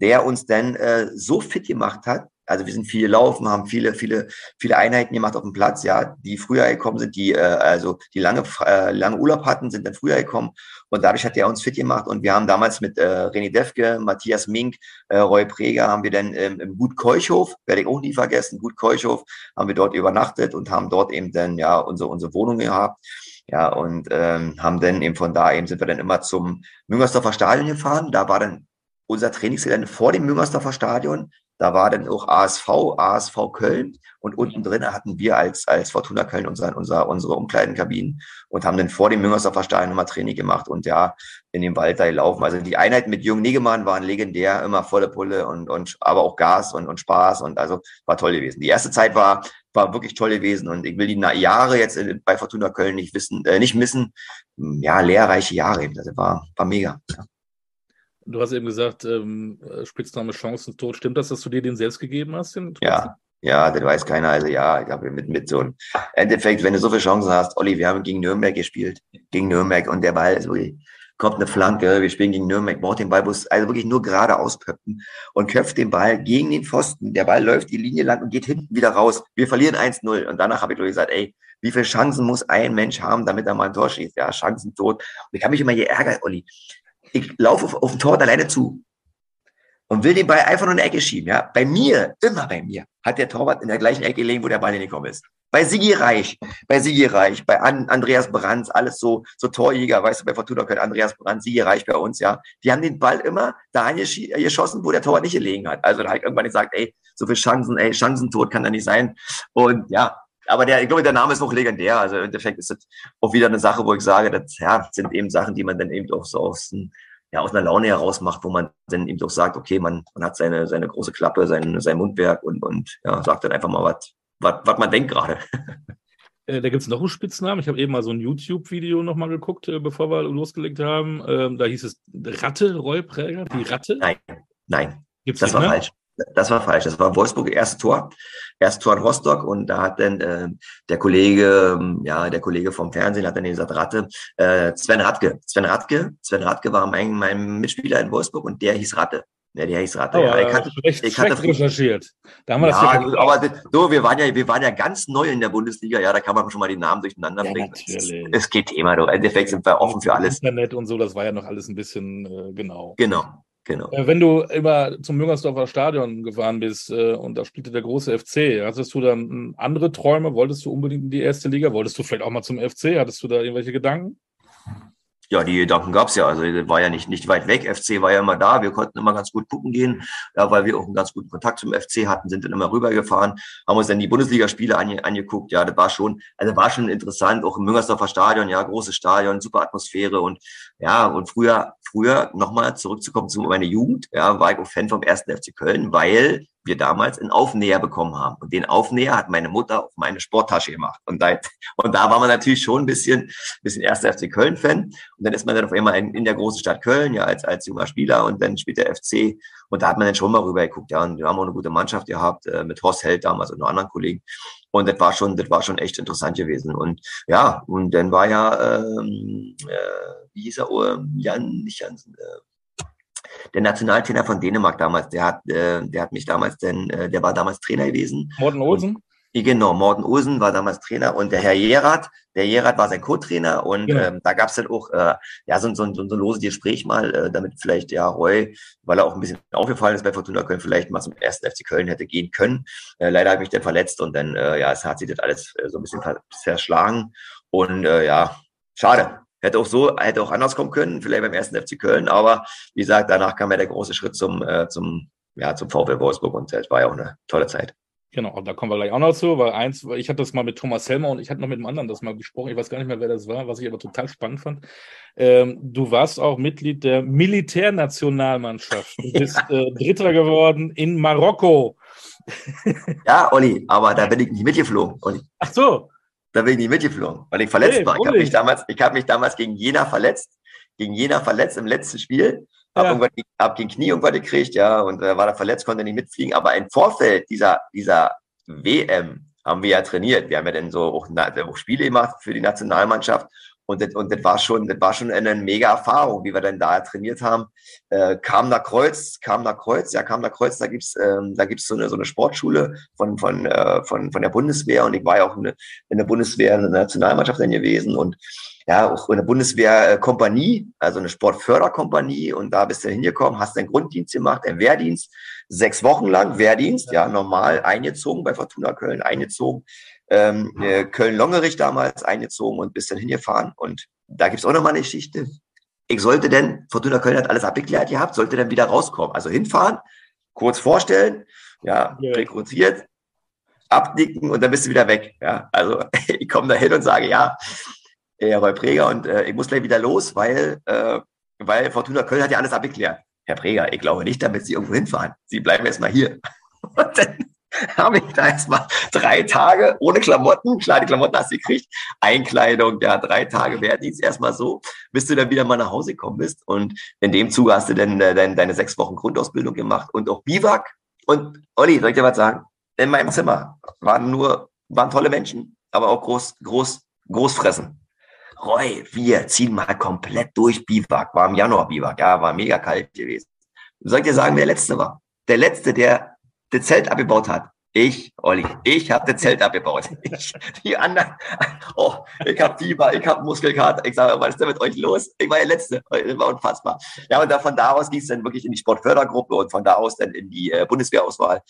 B: der uns dann äh, so fit gemacht hat. Also wir sind viel gelaufen, haben viele, viele, viele Einheiten gemacht auf dem Platz, ja, die früher gekommen sind, die äh, also die lange, äh, lange Urlaub hatten, sind dann früher gekommen und dadurch hat er uns fit gemacht und wir haben damals mit äh, René Defke, Matthias Mink, äh, Roy Preger haben wir dann ähm, im Gut Keuchhof, werde ich auch nie vergessen, Gut Keuchhof, haben wir dort übernachtet und haben dort eben dann ja unsere unsere Wohnung gehabt. Ja, und ähm, haben dann eben von da eben sind wir dann immer zum Müngersdorfer Stadion gefahren. Da war dann unser Trainingsgelände vor dem Müngersdorfer Stadion. Da war dann auch ASV, ASV Köln und unten drin hatten wir als, als Fortuna Köln unser, unser, unsere Umkleidenkabinen und haben dann vor dem Müngersdorfer Stadion nochmal Training gemacht und ja, in dem Wald da gelaufen. Also die Einheiten mit Jürgen Negemann waren legendär, immer volle Pulle und, und aber auch Gas und, und Spaß und also war toll gewesen. Die erste Zeit war, war wirklich toll gewesen und ich will die Jahre jetzt bei Fortuna Köln nicht wissen, äh, nicht missen. Ja, lehrreiche Jahre. Also war, war mega. Ja.
A: Du hast eben gesagt, ähm, äh, Spitzname Chancentod. Stimmt das, dass du dir den selbst gegeben hast?
B: ja, ja, das weiß keiner. Also ja, ich habe mit, mit so einem Endeffekt, wenn du so viele Chancen hast, Olli, wir haben gegen Nürnberg gespielt, gegen Nürnberg und der Ball ist wirklich, kommt eine Flanke, wir spielen gegen Nürnberg, braucht den Ball, also wirklich nur gerade auspöppen und köpft den Ball gegen den Pfosten. Der Ball läuft die Linie lang und geht hinten wieder raus. Wir verlieren 1-0 und danach habe ich gesagt, ey, wie viele Chancen muss ein Mensch haben, damit er mal ein Tor schießt? Ja, Chancen tot. Und ich habe mich immer geärgert, Olli ich laufe auf, auf den Torwart alleine zu und will den Ball einfach nur in die Ecke schieben. Ja, bei mir, immer bei mir, hat der Torwart in der gleichen Ecke gelegen, wo der Ball hingekommen ist. Bei Sigi Reich, bei Sigi Reich, bei An Andreas Brands, alles so, so Torjäger, weißt du, bei Fortuna Köln, Andreas Brands, Sigi Reich bei uns, ja. Die haben den Ball immer da geschossen, wo der Torwart nicht gelegen hat. Also da habe ich irgendwann gesagt, ey, so viel Chancen, ey, Chancentod kann da nicht sein. Und ja, aber der, ich glaube, der Name ist noch legendär. Also im Endeffekt ist das auch wieder eine Sache, wo ich sage, das ja, sind eben Sachen, die man dann eben auch so aus, ja, aus einer Laune heraus macht, wo man dann eben doch sagt, okay, man, man hat seine, seine große Klappe, sein, sein Mundwerk und, und ja, sagt dann einfach mal was, was man denkt gerade.
A: Äh, da gibt es noch einen Spitznamen. Ich habe eben mal so ein YouTube-Video nochmal geguckt, äh, bevor wir losgelegt haben. Ähm, da hieß es Ratte, Rollpräger, die Ratte.
B: Nein, nein. Gibt's das war mehr? falsch. Das war falsch. Das war Wolfsburg erste Tor, erste Tor in Rostock und da hat dann äh, der Kollege, ähm, ja der Kollege vom Fernsehen hat dann gesagt Ratte, äh, Sven Radke, Sven Radke, Sven Radke war mein, mein Mitspieler in Wolfsburg und der hieß Ratte. Ja, der hieß Ratte. Oh, ja.
A: Ich hatte, schlecht, ich hatte recherchiert.
B: Da haben wir ja, das aber so, wir waren ja, wir waren ja ganz neu in der Bundesliga. Ja, da kann man schon mal die Namen durcheinander ja, bringen. Natürlich. Es geht Thema. Im Endeffekt sind wir offen für alles.
A: Internet und so, das war ja noch alles ein bisschen äh, genau.
B: Genau. Genau.
A: Äh, wenn du immer zum Müngersdorfer Stadion gefahren bist äh, und da spielte der große FC, hattest du dann andere Träume? Wolltest du unbedingt in die erste Liga? Wolltest du vielleicht auch mal zum FC? Hattest du da irgendwelche Gedanken?
B: Ja, die Gedanken gab's ja. Also war ja nicht, nicht weit weg. FC war ja immer da. Wir konnten immer ganz gut gucken gehen, ja, weil wir auch einen ganz guten Kontakt zum FC hatten, sind dann immer rübergefahren, haben uns dann die Bundesligaspiele ange, angeguckt. Ja, das war schon, also war schon interessant, auch im Müngersdorfer Stadion, ja, großes Stadion, super Atmosphäre und ja, und früher, früher nochmal zurückzukommen zu meiner Jugend, ja, war ich auch Fan vom ersten FC Köln, weil wir damals einen Aufnäher bekommen haben. Und den Aufnäher hat meine Mutter auf meine Sporttasche gemacht. Und da, und da war man natürlich schon ein bisschen, bisschen erster FC Köln-Fan. Und dann ist man dann auf einmal in, in der großen Stadt Köln, ja, als, als junger Spieler und dann spielt der FC. Und da hat man dann schon mal rüber geguckt, ja. Und wir haben auch eine gute Mannschaft gehabt, äh, mit Horst Held damals und noch anderen Kollegen. Und das war schon, das war schon echt interessant gewesen. Und ja, und dann war ja, ähm, äh, wie hieß er, oh, Jan, nicht Jansen, äh, der Nationaltrainer von Dänemark damals, der hat, äh, der hat mich damals denn, äh, der war damals Trainer gewesen.
A: Morten Olsen?
B: Genau, Morten Olsen war damals Trainer und der Herr Jerat, der Jerat war sein Co-Trainer und genau. ähm, da gab es dann auch äh, ja so, so, so, so ein loses Gespräch mal, äh, damit vielleicht ja Roy, weil er auch ein bisschen aufgefallen ist bei Fortuna Köln, vielleicht mal zum ersten FC Köln hätte gehen können. Äh, leider habe ich mich dann verletzt und dann äh, ja, es hat sich das alles äh, so ein bisschen verschlagen Und äh, ja, schade. Hätte auch so, hätte auch anders kommen können, vielleicht beim ersten FC Köln, aber wie gesagt, danach kam ja der große Schritt zum, äh, zum, ja, zum VfL Wolfsburg und es war ja auch eine tolle Zeit.
A: Genau, da kommen wir gleich auch noch zu, weil eins, ich hatte das mal mit Thomas Helmer und ich hatte noch mit einem anderen das mal gesprochen, ich weiß gar nicht mehr, wer das war, was ich aber total spannend fand. Ähm, du warst auch Mitglied der Militärnationalmannschaft. Du bist ja. äh, Dritter geworden in Marokko.
B: ja, Olli, aber da bin ich nicht mitgeflogen, Olli.
A: Ach so.
B: Da bin ich nicht mitgeflogen, weil ich verletzt hey, war. Ich habe mich, damals, ich hab mich damals gegen Jena verletzt, gegen Jena verletzt im letzten Spiel. Hab, ja. irgendwann, hab gegen Knie irgendwann gekriegt, ja, und äh, war da verletzt, konnte nicht mitfliegen. Aber im Vorfeld dieser, dieser WM haben wir ja trainiert. Wir haben ja dann so auch, auch Spiele gemacht für die Nationalmannschaft. Und das, und das war schon, das war schon eine mega Erfahrung, wie wir dann da trainiert haben. Äh, kam nach Kreuz, kam nach Kreuz, ja, kam nach Kreuz, da gibt's, ähm, da gibt's so eine, so eine Sportschule von, von, äh, von, von der Bundeswehr und ich war ja auch in, der, in der Bundeswehr, in der Nationalmannschaft dann gewesen und ja, auch in der Bundeswehrkompanie, also eine Sportförderkompanie und da bist du hingekommen, hast deinen Grunddienst gemacht, deinen Wehrdienst, sechs Wochen lang Wehrdienst, ja, normal eingezogen bei Fortuna Köln, eingezogen ähm, äh, Köln-Longerich damals eingezogen und bist dann hingefahren. Und da gibt's auch nochmal eine Geschichte. Ich sollte denn, Fortuna Köln hat alles abgeklärt gehabt, sollte dann wieder rauskommen. Also hinfahren, kurz vorstellen, ja, ja. rekrutiert, abnicken und dann bist du wieder weg. Ja, also ich komme da hin und sage, ja, Herr Präger, und äh, ich muss gleich wieder los, weil, äh, weil Fortuna Köln hat ja alles abgeklärt. Herr Präger, ich glaube nicht, damit Sie irgendwo hinfahren. Sie bleiben erstmal hier. Und dann habe ich da erstmal drei Tage ohne Klamotten, klar, die Klamotten hast du gekriegt, Einkleidung, ja, drei Tage Wehrdienst erstmal so, bis du dann wieder mal nach Hause gekommen bist. Und in dem Zuge hast du dann äh, deine, deine sechs Wochen Grundausbildung gemacht und auch Biwak. Und Olli, soll ich dir was sagen? In meinem Zimmer waren nur, waren tolle Menschen, aber auch groß, groß, großfressen. Roy, wir ziehen mal komplett durch Biwak. War im Januar Biwak, ja, war mega kalt gewesen. Soll ich dir sagen, wer der Letzte war? Der Letzte, der das Zelt abgebaut hat. Ich, Olli, ich habe das Zelt abgebaut. Ich, die anderen, oh, ich habe Fieber, ich habe Muskelkater. Ich sage, was ist denn mit euch los? Ich war der Letzte. Das war unfassbar. Ja, und da, von da aus ging es dann wirklich in die Sportfördergruppe und von da aus dann in die äh, Bundeswehrauswahl.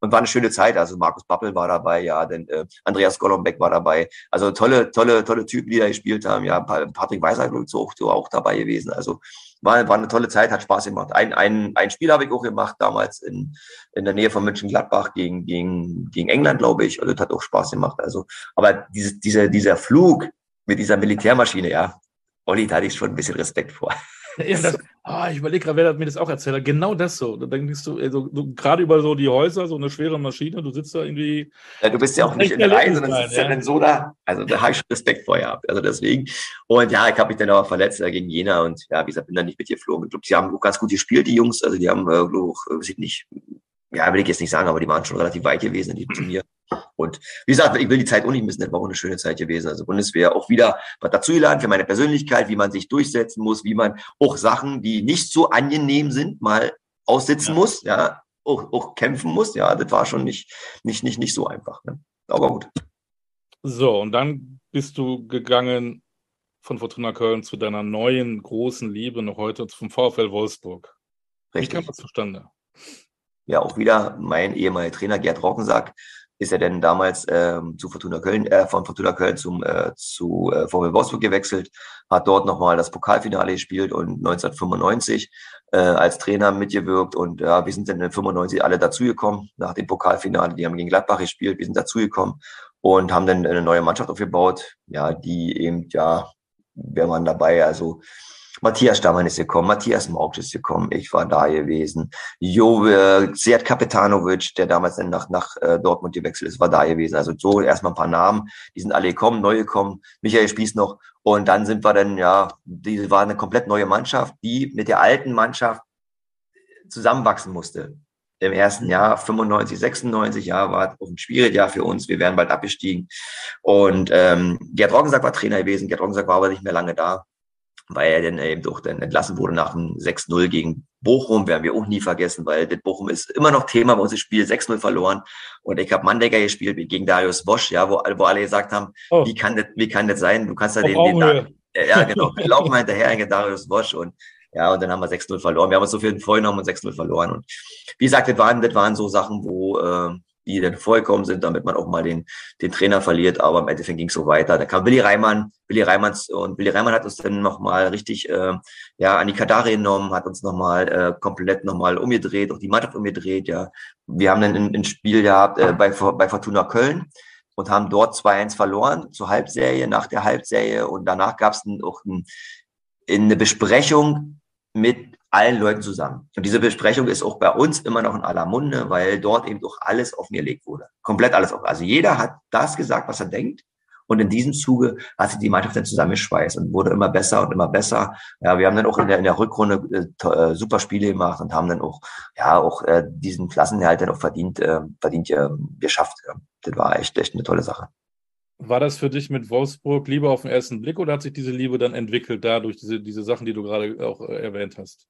B: Und war eine schöne Zeit. Also Markus Pappel war dabei, ja, denn äh, Andreas Golombek war dabei. Also tolle, tolle, tolle Typen, die da gespielt haben. Ja, Patrick Weiser, glaube ich, auch, auch dabei gewesen. Also war, war eine tolle Zeit, hat Spaß gemacht. Ein, ein, ein Spiel habe ich auch gemacht, damals in, in der Nähe von Mönchengladbach gegen, gegen, gegen England, glaube ich. Also das hat auch Spaß gemacht. Also, aber diese, dieser, dieser Flug mit dieser Militärmaschine, ja, Olli, da hatte ich schon ein bisschen Respekt vor.
A: Ja, das, oh, ich überlege gerade, wer mir das auch erzählt hat. Genau das so. Da denkst du, also, du gerade über so die Häuser, so eine schwere Maschine, du sitzt da irgendwie.
B: Ja, du bist ja auch nicht in der Reihe, sondern sitzt ja dann so da. Also da habe ich schon Respekt vor gehabt. Also deswegen. Und ja, ich habe mich dann aber verletzt äh, gegen Jena und ja, wie gesagt, bin dann nicht mit dir geflogen. Ich glaube, sie haben auch ganz gut gespielt, die Jungs. Also die haben, äh, glaube ich, nicht, ja, will ich jetzt nicht sagen, aber die waren schon relativ weit gewesen in diesem Turnier. Und wie gesagt, ich will die Zeit auch nicht missen, das war auch eine schöne Zeit gewesen. Also Bundeswehr auch wieder was dazugelernt für meine Persönlichkeit, wie man sich durchsetzen muss, wie man auch Sachen, die nicht so angenehm sind, mal aussitzen ja. muss, ja, auch, auch kämpfen muss. Ja, das war schon nicht, nicht, nicht, nicht so einfach. Ne? Aber gut.
A: So, und dann bist du gegangen von Fortuna Köln zu deiner neuen großen Liebe noch heute zum VfL Wolfsburg.
B: Richtig. Wie kam
A: das zustande?
B: ja auch wieder mein ehemaliger Trainer Gerd Rockensack ist er denn damals ähm, zu Fortuna Köln, äh, von Fortuna Köln zum, äh, zu äh, VW Wolfsburg gewechselt, hat dort nochmal das Pokalfinale gespielt und 1995 äh, als Trainer mitgewirkt und ja, wir sind dann in 95 alle dazugekommen nach dem Pokalfinale, die haben gegen Gladbach gespielt, wir sind dazugekommen und haben dann eine neue Mannschaft aufgebaut, ja, die eben, ja, wäre man dabei, also Matthias Stammann ist gekommen, Matthias Morg ist gekommen, ich war da gewesen. Jo, äh, Seat Kapetanovic, der damals dann nach, nach äh, Dortmund gewechselt ist, war da gewesen. Also so erstmal ein paar Namen, die sind alle gekommen, neu gekommen, Michael Spieß noch. Und dann sind wir dann, ja, die war eine komplett neue Mannschaft, die mit der alten Mannschaft zusammenwachsen musste. Im ersten Jahr 95, 96 Jahr war ein schwieriges Jahr für uns. Wir wären bald abgestiegen. Und ähm, Gerd Roggensack war Trainer gewesen. Gerd Roggensack war aber nicht mehr lange da weil er dann eben doch dann entlassen wurde nach einem 6-0 gegen Bochum, werden wir auch nie vergessen, weil das Bochum ist immer noch Thema bei uns, das Spiel 6-0 verloren und ich habe Mandecker gespielt gegen Darius Bosch, ja, wo, wo alle gesagt haben, oh. wie kann das, wie kann das sein? Du kannst da den, den, den ja, genau, wir laufen mal hinterher gegen Darius Bosch und ja, und dann haben wir 6-0 verloren. Wir haben uns so viel vorgenommen und 6-0 verloren. Und wie gesagt, das waren, das waren so Sachen, wo, äh, die dann vorgekommen sind, damit man auch mal den, den Trainer verliert. Aber im Endeffekt ging es so weiter. Da kam Willi Reimann, Willi Reimanns und Willi Reimann hat uns dann nochmal richtig äh, ja, an die Kadare genommen, hat uns nochmal äh, komplett nochmal umgedreht, auch die Mannschaft umgedreht. Ja, Wir haben dann ein, Spiel gehabt äh, bei, bei Fortuna Köln und haben dort 2-1 verloren zur Halbserie, nach der Halbserie. Und danach gab es auch ein, eine Besprechung mit allen Leuten zusammen. Und diese Besprechung ist auch bei uns immer noch in aller Munde, weil dort eben auch alles auf mir gelegt wurde. Komplett alles auf. Also jeder hat das gesagt, was er denkt. Und in diesem Zuge hat sich die Mannschaft dann zusammengeschweißt und wurde immer besser und immer besser. Ja, wir haben dann auch in der, in der Rückrunde äh, äh super Spiele gemacht und haben dann auch, ja, auch äh, diesen Klassenerhalt dann auch verdient, äh, verdient äh, geschafft. Das war echt, echt eine tolle Sache.
A: War das für dich mit Wolfsburg Liebe auf den ersten Blick oder hat sich diese Liebe dann entwickelt dadurch, diese, diese Sachen, die du gerade auch äh, erwähnt hast?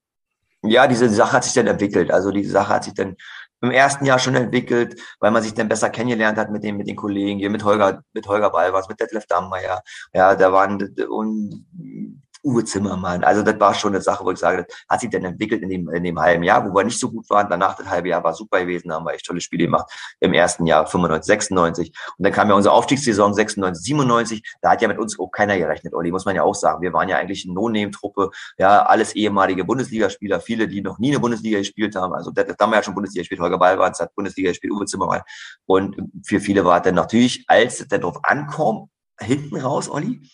B: Ja, diese Sache hat sich dann entwickelt. Also die Sache hat sich dann im ersten Jahr schon entwickelt, weil man sich dann besser kennengelernt hat mit den, mit den Kollegen, hier mit Holger, mit Holger Balvers, mit Detlef Dammeier. Ja, da waren, und Uwe Zimmermann. Also das war schon eine Sache, wo ich sage, das hat sich dann entwickelt in dem, in dem halben Jahr, wo wir nicht so gut waren. Danach das halbe Jahr war super gewesen, da haben wir echt tolle Spiele gemacht. Im ersten Jahr 95, 96. Und dann kam ja unsere Aufstiegssaison 96, 97. Da hat ja mit uns auch keiner gerechnet, Olli, muss man ja auch sagen. Wir waren ja eigentlich eine No-Name-Truppe. Ja, alles ehemalige Bundesligaspieler, viele, die noch nie eine Bundesliga gespielt haben. Also da haben wir ja schon Bundesliga gespielt. Holger Ballwarz hat Bundesliga gespielt, Uwe Zimmermann. Und für viele war dann natürlich, als es dann drauf ankommt, hinten raus, Olli,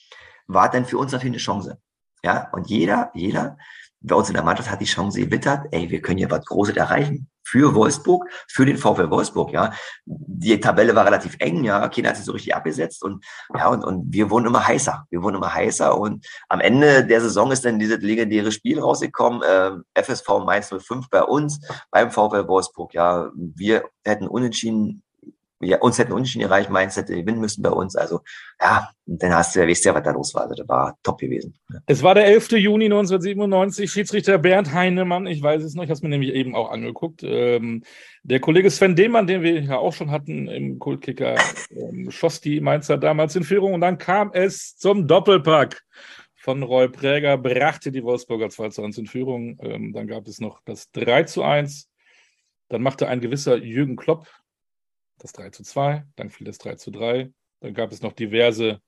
B: war dann für uns natürlich eine Chance. Ja, und jeder, jeder bei uns in der Mannschaft hat die Chance gewittert, ey, wir können hier was Großes erreichen. Für Wolfsburg, für den VfL Wolfsburg, ja. Die Tabelle war relativ eng, ja. Keiner hat sich so richtig abgesetzt und, ja, und, und wir wurden immer heißer. Wir wurden immer heißer und am Ende der Saison ist dann dieses legendäre Spiel rausgekommen, äh, FSV Mainz 05 bei uns, beim VfL Wolfsburg, ja. Wir hätten unentschieden wir, uns hätten unentschieden erreicht, Mainz hätte gewinnen müssen bei uns. Also ja, dann hast du ja, weißt ja, was da los war. Also das war top gewesen.
A: Es war der 11. Juni 1997, Schiedsrichter Bernd Heinemann, ich weiß es noch, ich habe es mir nämlich eben auch angeguckt. Ähm, der Kollege Sven Demann, den wir ja auch schon hatten im Kultkicker, ähm, schoss die Mainzer damals in Führung und dann kam es zum Doppelpack von Roy Präger, brachte die Wolfsburger 2 zu 1 in Führung. Ähm, dann gab es noch das 3 zu 1. Dann machte ein gewisser Jürgen Klopp das 3 zu 2, dann fiel das 3 zu 3. Dann gab es noch diverse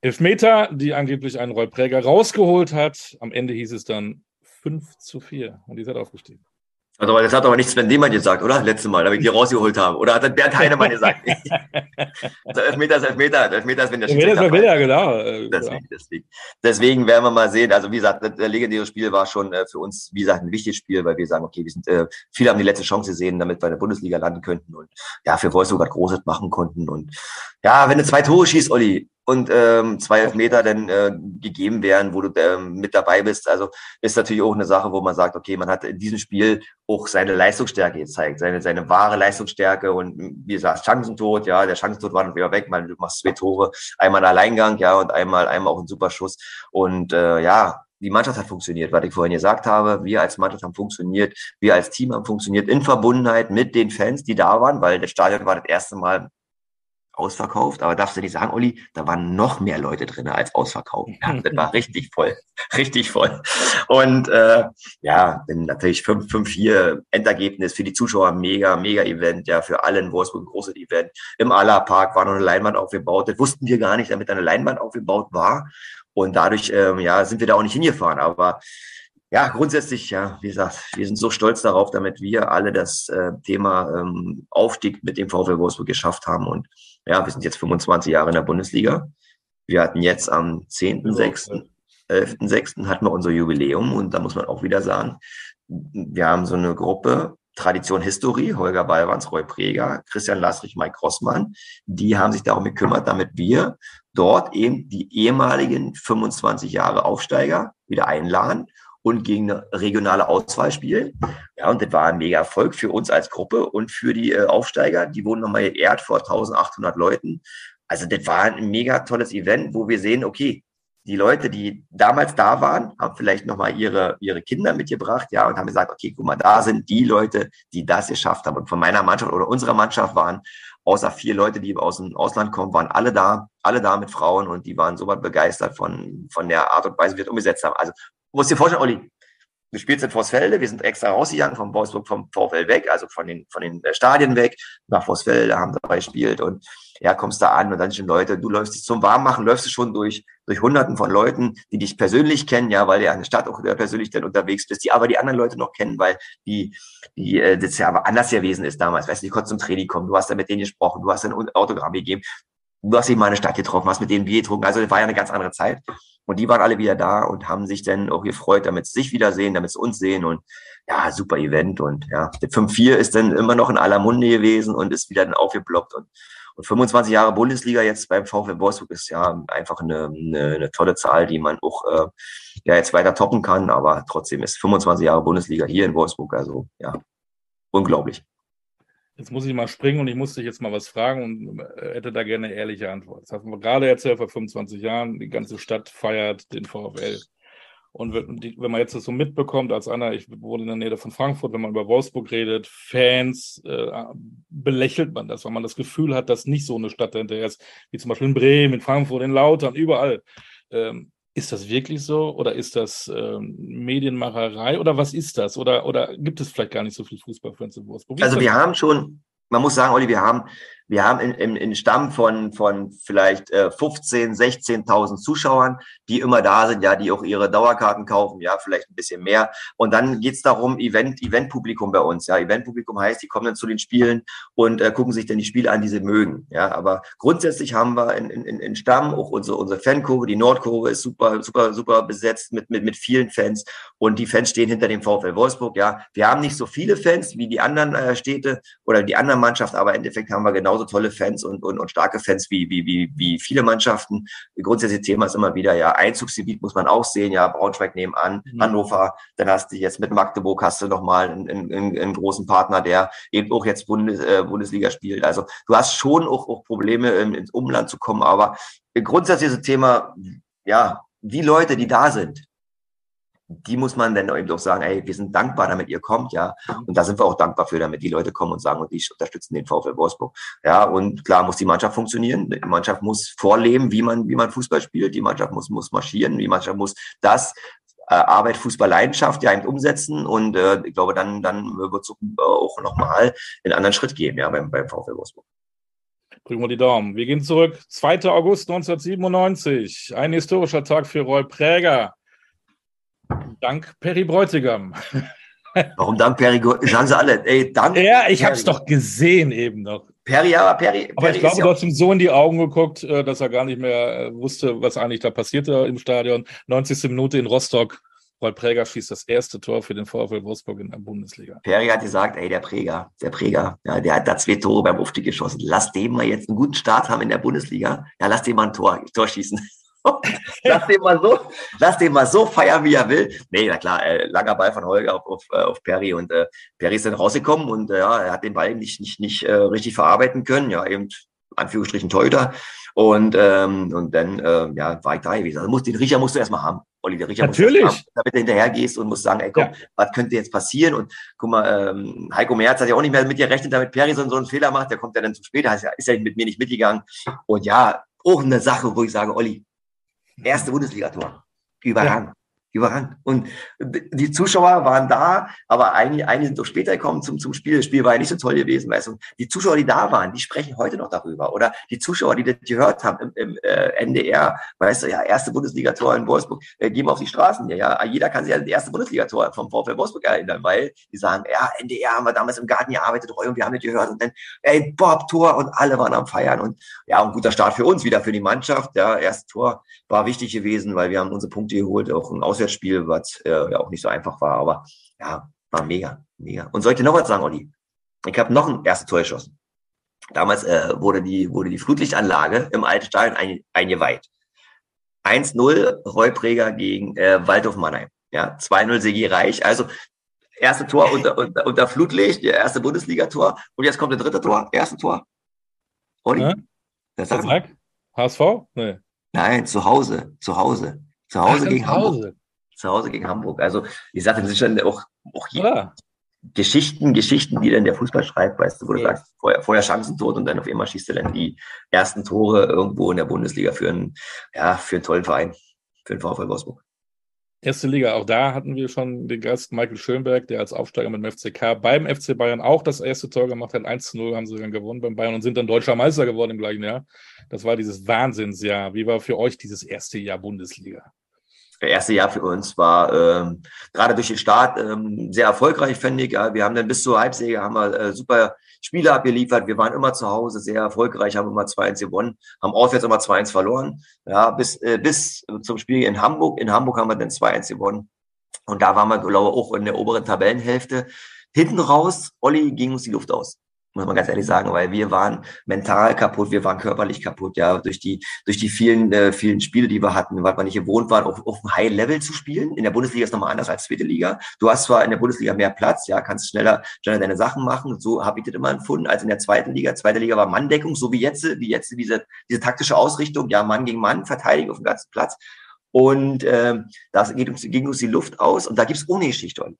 A: Elfmeter, die angeblich einen Roy Präger rausgeholt hat. Am Ende hieß es dann 5 zu 4 und die seid aufgestiegen.
B: Also, das hat aber nicht Sven Demann gesagt, oder? Letztes Mal, da wir die rausgeholt haben. Oder hat das Bernd Heinemann gesagt? also Elfmeter ist Elfmeter. Elfmeter ist, wenn der
A: Elfmeter ist Elfmeter, genau.
B: Deswegen, deswegen. deswegen werden wir mal sehen. Also, wie gesagt, das legendäre Spiel war schon äh, für uns, wie gesagt, ein wichtiges Spiel, weil wir sagen, okay, wir sind, äh, viele haben die letzte Chance gesehen, damit wir in der Bundesliga landen könnten und ja, für Wolfsburg was Großes machen konnten. Und ja, wenn du zwei Tore schießt, Olli, und ähm, zwei Elfmeter dann äh, gegeben werden, wo du ähm, mit dabei bist. Also ist natürlich auch eine Sache, wo man sagt, okay, man hat in diesem Spiel auch seine Leistungsstärke gezeigt, seine, seine wahre Leistungsstärke und wie gesagt, Chancentod, ja, der Chancentod war dann wieder weg, man, du machst zwei Tore, einmal ein Alleingang, ja, und einmal, einmal auch ein super Schuss. Und äh, ja, die Mannschaft hat funktioniert, was ich vorhin gesagt habe. Wir als Mannschaft haben funktioniert, wir als Team haben funktioniert in Verbundenheit mit den Fans, die da waren, weil das Stadion war das erste Mal ausverkauft, aber darfst du nicht sagen, Olli, da waren noch mehr Leute drin als ausverkauft. Ja, das war richtig voll, richtig voll. Und äh, ja, dann natürlich 5-4 Endergebnis für die Zuschauer, mega, mega Event, ja, für alle in Wolfsburg ein großes Event. Im Ala Park war noch eine Leinwand aufgebaut, das wussten wir gar nicht, damit eine Leinwand aufgebaut war. Und dadurch, ähm, ja, sind wir da auch nicht hingefahren, aber ja, grundsätzlich, ja, wie gesagt, wir sind so stolz darauf, damit wir alle das äh, Thema ähm, Aufstieg mit dem VfL Wolfsburg geschafft haben. Und ja, wir sind jetzt 25 Jahre in der Bundesliga. Wir hatten jetzt am 10.6., 11.6. hatten wir unser Jubiläum und da muss man auch wieder sagen, wir haben so eine Gruppe, Tradition History, Holger Ballwanz, Roy Preger, Christian Lasrich, Mike Grossmann, die haben sich darum gekümmert, damit wir dort eben die ehemaligen 25 Jahre Aufsteiger wieder einladen und gegen eine regionale Auswahl spielen. Ja, und das war ein mega Erfolg für uns als Gruppe und für die äh, Aufsteiger. Die wurden nochmal geehrt vor 1800 Leuten. Also das war ein mega tolles Event, wo wir sehen, okay, die Leute, die damals da waren, haben vielleicht nochmal ihre, ihre Kinder mitgebracht, ja, und haben gesagt, okay, guck mal, da sind die Leute, die das geschafft haben. Und von meiner Mannschaft oder unserer Mannschaft waren außer vier Leute, die aus dem Ausland kommen, waren alle da, alle da mit Frauen und die waren so begeistert von, von der Art und Weise, wie wir es umgesetzt haben. Also musst dir vorstellen, Olli, du spielst in Vossfelde, wir sind extra rausgegangen vom Wolfsburg, vom VfL weg, also von den, von den äh, Stadien weg, nach Vossfelde, haben dabei gespielt und ja, kommst da an und dann sind Leute, du läufst dich zum Warmmachen, läufst du schon durch, durch hunderten von Leuten, die dich persönlich kennen, ja, weil du an der Stadt auch persönlich dann unterwegs bist, die aber die anderen Leute noch kennen, weil die, die, äh, das ja aber anders gewesen ist damals, weißt du, die konnten zum Training kommen, du hast da mit denen gesprochen, du hast ein Autogramm gegeben, du hast in der Stadt getroffen, hast mit denen Bier getrunken, also das war ja eine ganz andere Zeit. Und die waren alle wieder da und haben sich dann auch gefreut, damit sie sich wiedersehen, damit sie uns sehen und ja, super Event und ja, der 5-4 ist dann immer noch in aller Munde gewesen und ist wieder dann aufgeploppt und und 25 Jahre Bundesliga jetzt beim VfL Wolfsburg ist ja einfach eine, eine, eine tolle Zahl, die man auch äh, ja jetzt weiter toppen kann. Aber trotzdem ist 25 Jahre Bundesliga hier in Wolfsburg also ja unglaublich.
A: Jetzt muss ich mal springen und ich muss dich jetzt mal was fragen und äh, hätte da gerne eine ehrliche Antwort. Das hast du gerade erzählt, vor 25 Jahren, die ganze Stadt feiert den VfL. Und wenn man jetzt das so mitbekommt, als einer, ich wohne in der Nähe von Frankfurt, wenn man über Wolfsburg redet, Fans, äh, belächelt man das, weil man das Gefühl hat, dass nicht so eine Stadt dahinter ist, wie zum Beispiel in Bremen, in Frankfurt, in Lautern, überall. Ähm, ist das wirklich so oder ist das ähm, Medienmacherei oder was ist das? Oder, oder gibt es vielleicht gar nicht so viel Fußballfans in Wolfsburg? Wie
B: also wir haben schon, man muss sagen, Olli, wir haben wir haben in, in, in Stamm von, von vielleicht äh, 15, 16.000 Zuschauern, die immer da sind, ja, die auch ihre Dauerkarten kaufen, ja, vielleicht ein bisschen mehr. Und dann geht's darum, Event, Eventpublikum bei uns. Ja, Eventpublikum heißt, die kommen dann zu den Spielen und äh, gucken sich dann die Spiele an, die sie mögen. Ja, aber grundsätzlich haben wir in, in, in Stamm auch unsere, unsere Fankurve, die Nordkurve ist super, super, super besetzt mit, mit, mit vielen Fans. Und die Fans stehen hinter dem VfL Wolfsburg. Ja, wir haben nicht so viele Fans wie die anderen äh, Städte oder die anderen Mannschaften, aber im Endeffekt haben wir genau genauso tolle Fans und, und, und starke Fans wie, wie, wie, wie viele Mannschaften. Grundsätzlich Thema ist immer wieder, ja, Einzugsgebiet muss man auch sehen, ja, Braunschweig nebenan, mhm. Hannover, dann hast du jetzt mit Magdeburg hast du nochmal einen, einen, einen großen Partner, der eben auch jetzt Bundes, äh, Bundesliga spielt. Also du hast schon auch, auch Probleme, ins Umland zu kommen, aber grundsätzlich ist das Thema, ja, die Leute, die da sind, die muss man dann eben doch sagen, ey, wir sind dankbar, damit ihr kommt, ja. Und da sind wir auch dankbar für, damit die Leute kommen und sagen, und die unterstützen den VfL Wolfsburg. Ja, und klar muss die Mannschaft funktionieren. Die Mannschaft muss vorleben, wie man, wie man Fußball spielt. Die Mannschaft muss, muss marschieren. Die Mannschaft muss das äh, Arbeit, Fußball, Leidenschaft ja eben umsetzen. Und äh, ich glaube, dann, dann wird es auch nochmal einen anderen Schritt geben, ja, beim, beim VfL Wolfsburg.
A: Drücken wir die Daumen. Wir gehen zurück. 2. August 1997. Ein historischer Tag für Roy Präger. Dank Perry Bräutigam.
B: Warum dank Perry? Sagen sie alle, ey, dank.
A: Ja, ich habe es doch gesehen eben noch.
B: Perry, aber Perry.
A: Aber Perry ich glaube, du hast ihm so in die Augen geguckt, äh, dass er gar nicht mehr äh, wusste, was eigentlich da passierte im Stadion. 90. Minute in Rostock. Roy Präger schießt das erste Tor für den VfL Wolfsburg in der Bundesliga.
B: Perry hat gesagt, ey, der Präger, der Präger, ja, der hat da zwei Tore beim Ufti geschossen. Lass dem mal jetzt einen guten Start haben in der Bundesliga. Ja, lass dem mal ein Tor, Tor schießen. lass den mal so, lass den mal so feiern, wie er will. Nee, na klar, äh, langer Ball von Holger auf, auf, äh, auf Perry und äh, Perry ist dann rausgekommen und äh, ja, er hat den Ball nicht, nicht, nicht äh, richtig verarbeiten können. Ja, eben Anführungsstrichen Teuter. Und, ähm, und dann äh, ja, war ich da gewesen. Also muss, den Riecher musst du erstmal haben. Olli, der Riecher
A: Natürlich.
B: Musst du haben, damit du hinterher gehst und musst sagen, ey komm, ja. was könnte jetzt passieren? Und guck mal, ähm, Heiko Merz hat ja auch nicht mehr mit dir rechnet, damit Perry so, so einen Fehler macht. Der kommt ja dann zu spät, heißt ja, ist ja mit mir nicht mitgegangen. Und ja, auch eine Sache, wo ich sage, Olli, Erste Bundesligator. Überragend. Ja. Überragend. Und die Zuschauer waren da, aber einige, einige sind doch später gekommen zum, zum Spiel. Das Spiel war ja nicht so toll gewesen, weißt du. Die Zuschauer, die da waren, die sprechen heute noch darüber. Oder die Zuschauer, die das gehört haben im, im äh, NDR, weißt du, ja, erste Bundesligator in Wolfsburg, äh, gehen wir auf die Straßen. Ja, ja, jeder kann sich an das erste Bundesligator vom VfL Wolfsburg erinnern, weil die sagen, ja, NDR haben wir damals im Garten gearbeitet, und wir haben das gehört. Und dann, ey, Bob, Tor, und alle waren am Feiern. Und ja, ein guter Start für uns, wieder für die Mannschaft. Ja, erstes Tor war wichtig gewesen, weil wir haben unsere Punkte geholt, auch ein Auswärts Spiel, was äh, ja auch nicht so einfach war, aber ja, war mega, mega. Und soll ich dir noch was sagen, Olli? Ich habe noch ein erstes Tor geschossen. Damals äh, wurde, die, wurde die Flutlichtanlage im alten Stadion ein, eingeweiht. 1-0 Reupräger gegen äh, Waldhof Mannheim. Ja, 2-0 Segi Reich. Also erste Tor unter, unter, unter Flutlicht, der erste Bundesligator. Und jetzt kommt der dritte Tor, erste Tor.
A: Olli, ja? das sag HSV? Nee.
B: Nein, zu Hause, zu Hause. Zu Hause Ach, gegen Hause. Zu Hause gegen Hamburg. Also, ich sagte, das ist schon auch, auch hier. Ja. Geschichten, Geschichten, die dann der Fußball schreibt, weißt du, wo du ja. sagst, vorher, vorher Chancentod und dann auf einmal schießt du dann die ersten Tore irgendwo in der Bundesliga für einen, ja, für einen tollen Verein, für den VfL Wolfsburg.
A: Erste Liga, auch da hatten wir schon den Gast Michael Schönberg, der als Aufsteiger mit dem FCK beim FC Bayern auch das erste Tor gemacht hat. 1 zu 0 haben sie dann gewonnen beim Bayern und sind dann deutscher Meister geworden im gleichen Jahr. Das war dieses Wahnsinnsjahr. Wie war für euch dieses erste Jahr Bundesliga?
B: Erste Jahr für uns war ähm, gerade durch den Start ähm, sehr erfolgreich, finde ich. Ja. Wir haben dann bis zur Halbsäge haben wir äh, super Spiele abgeliefert. Wir waren immer zu Hause sehr erfolgreich, haben immer 2-1 gewonnen, haben auswärts immer 2-1 verloren. Ja, bis, äh, bis zum Spiel in Hamburg. In Hamburg haben wir dann 2-1 gewonnen. Und da waren wir, glaube ich, auch in der oberen Tabellenhälfte. Hinten raus, Olli ging uns die Luft aus muss man ganz ehrlich sagen, weil wir waren mental kaputt, wir waren körperlich kaputt, ja, durch die, durch die vielen, äh, vielen Spiele, die wir hatten, weil wir nicht gewohnt waren, auf, auf einem High-Level zu spielen. In der Bundesliga ist nochmal anders als zweite Liga. Du hast zwar in der Bundesliga mehr Platz, ja, kannst schneller, schneller deine Sachen machen. So habe ich das immer empfunden, als in der zweiten Liga. Zweite Liga war Manndeckung, so wie jetzt, wie jetzt diese, diese taktische Ausrichtung, ja, Mann gegen Mann, Verteidigung auf dem ganzen Platz. Und äh, das geht uns, ging uns die Luft aus und da gibt's ohne Geschichte.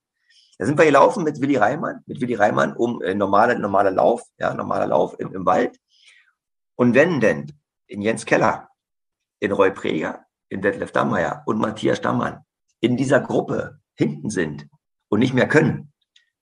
B: Da sind wir gelaufen mit Willi Reimann, mit Willi Reimann um äh, normaler normaler Lauf, ja, normaler Lauf im, im Wald. Und wenn denn in Jens Keller, in Roy Preger, in Detlef Dammeier und Matthias Stammann in dieser Gruppe hinten sind und nicht mehr können,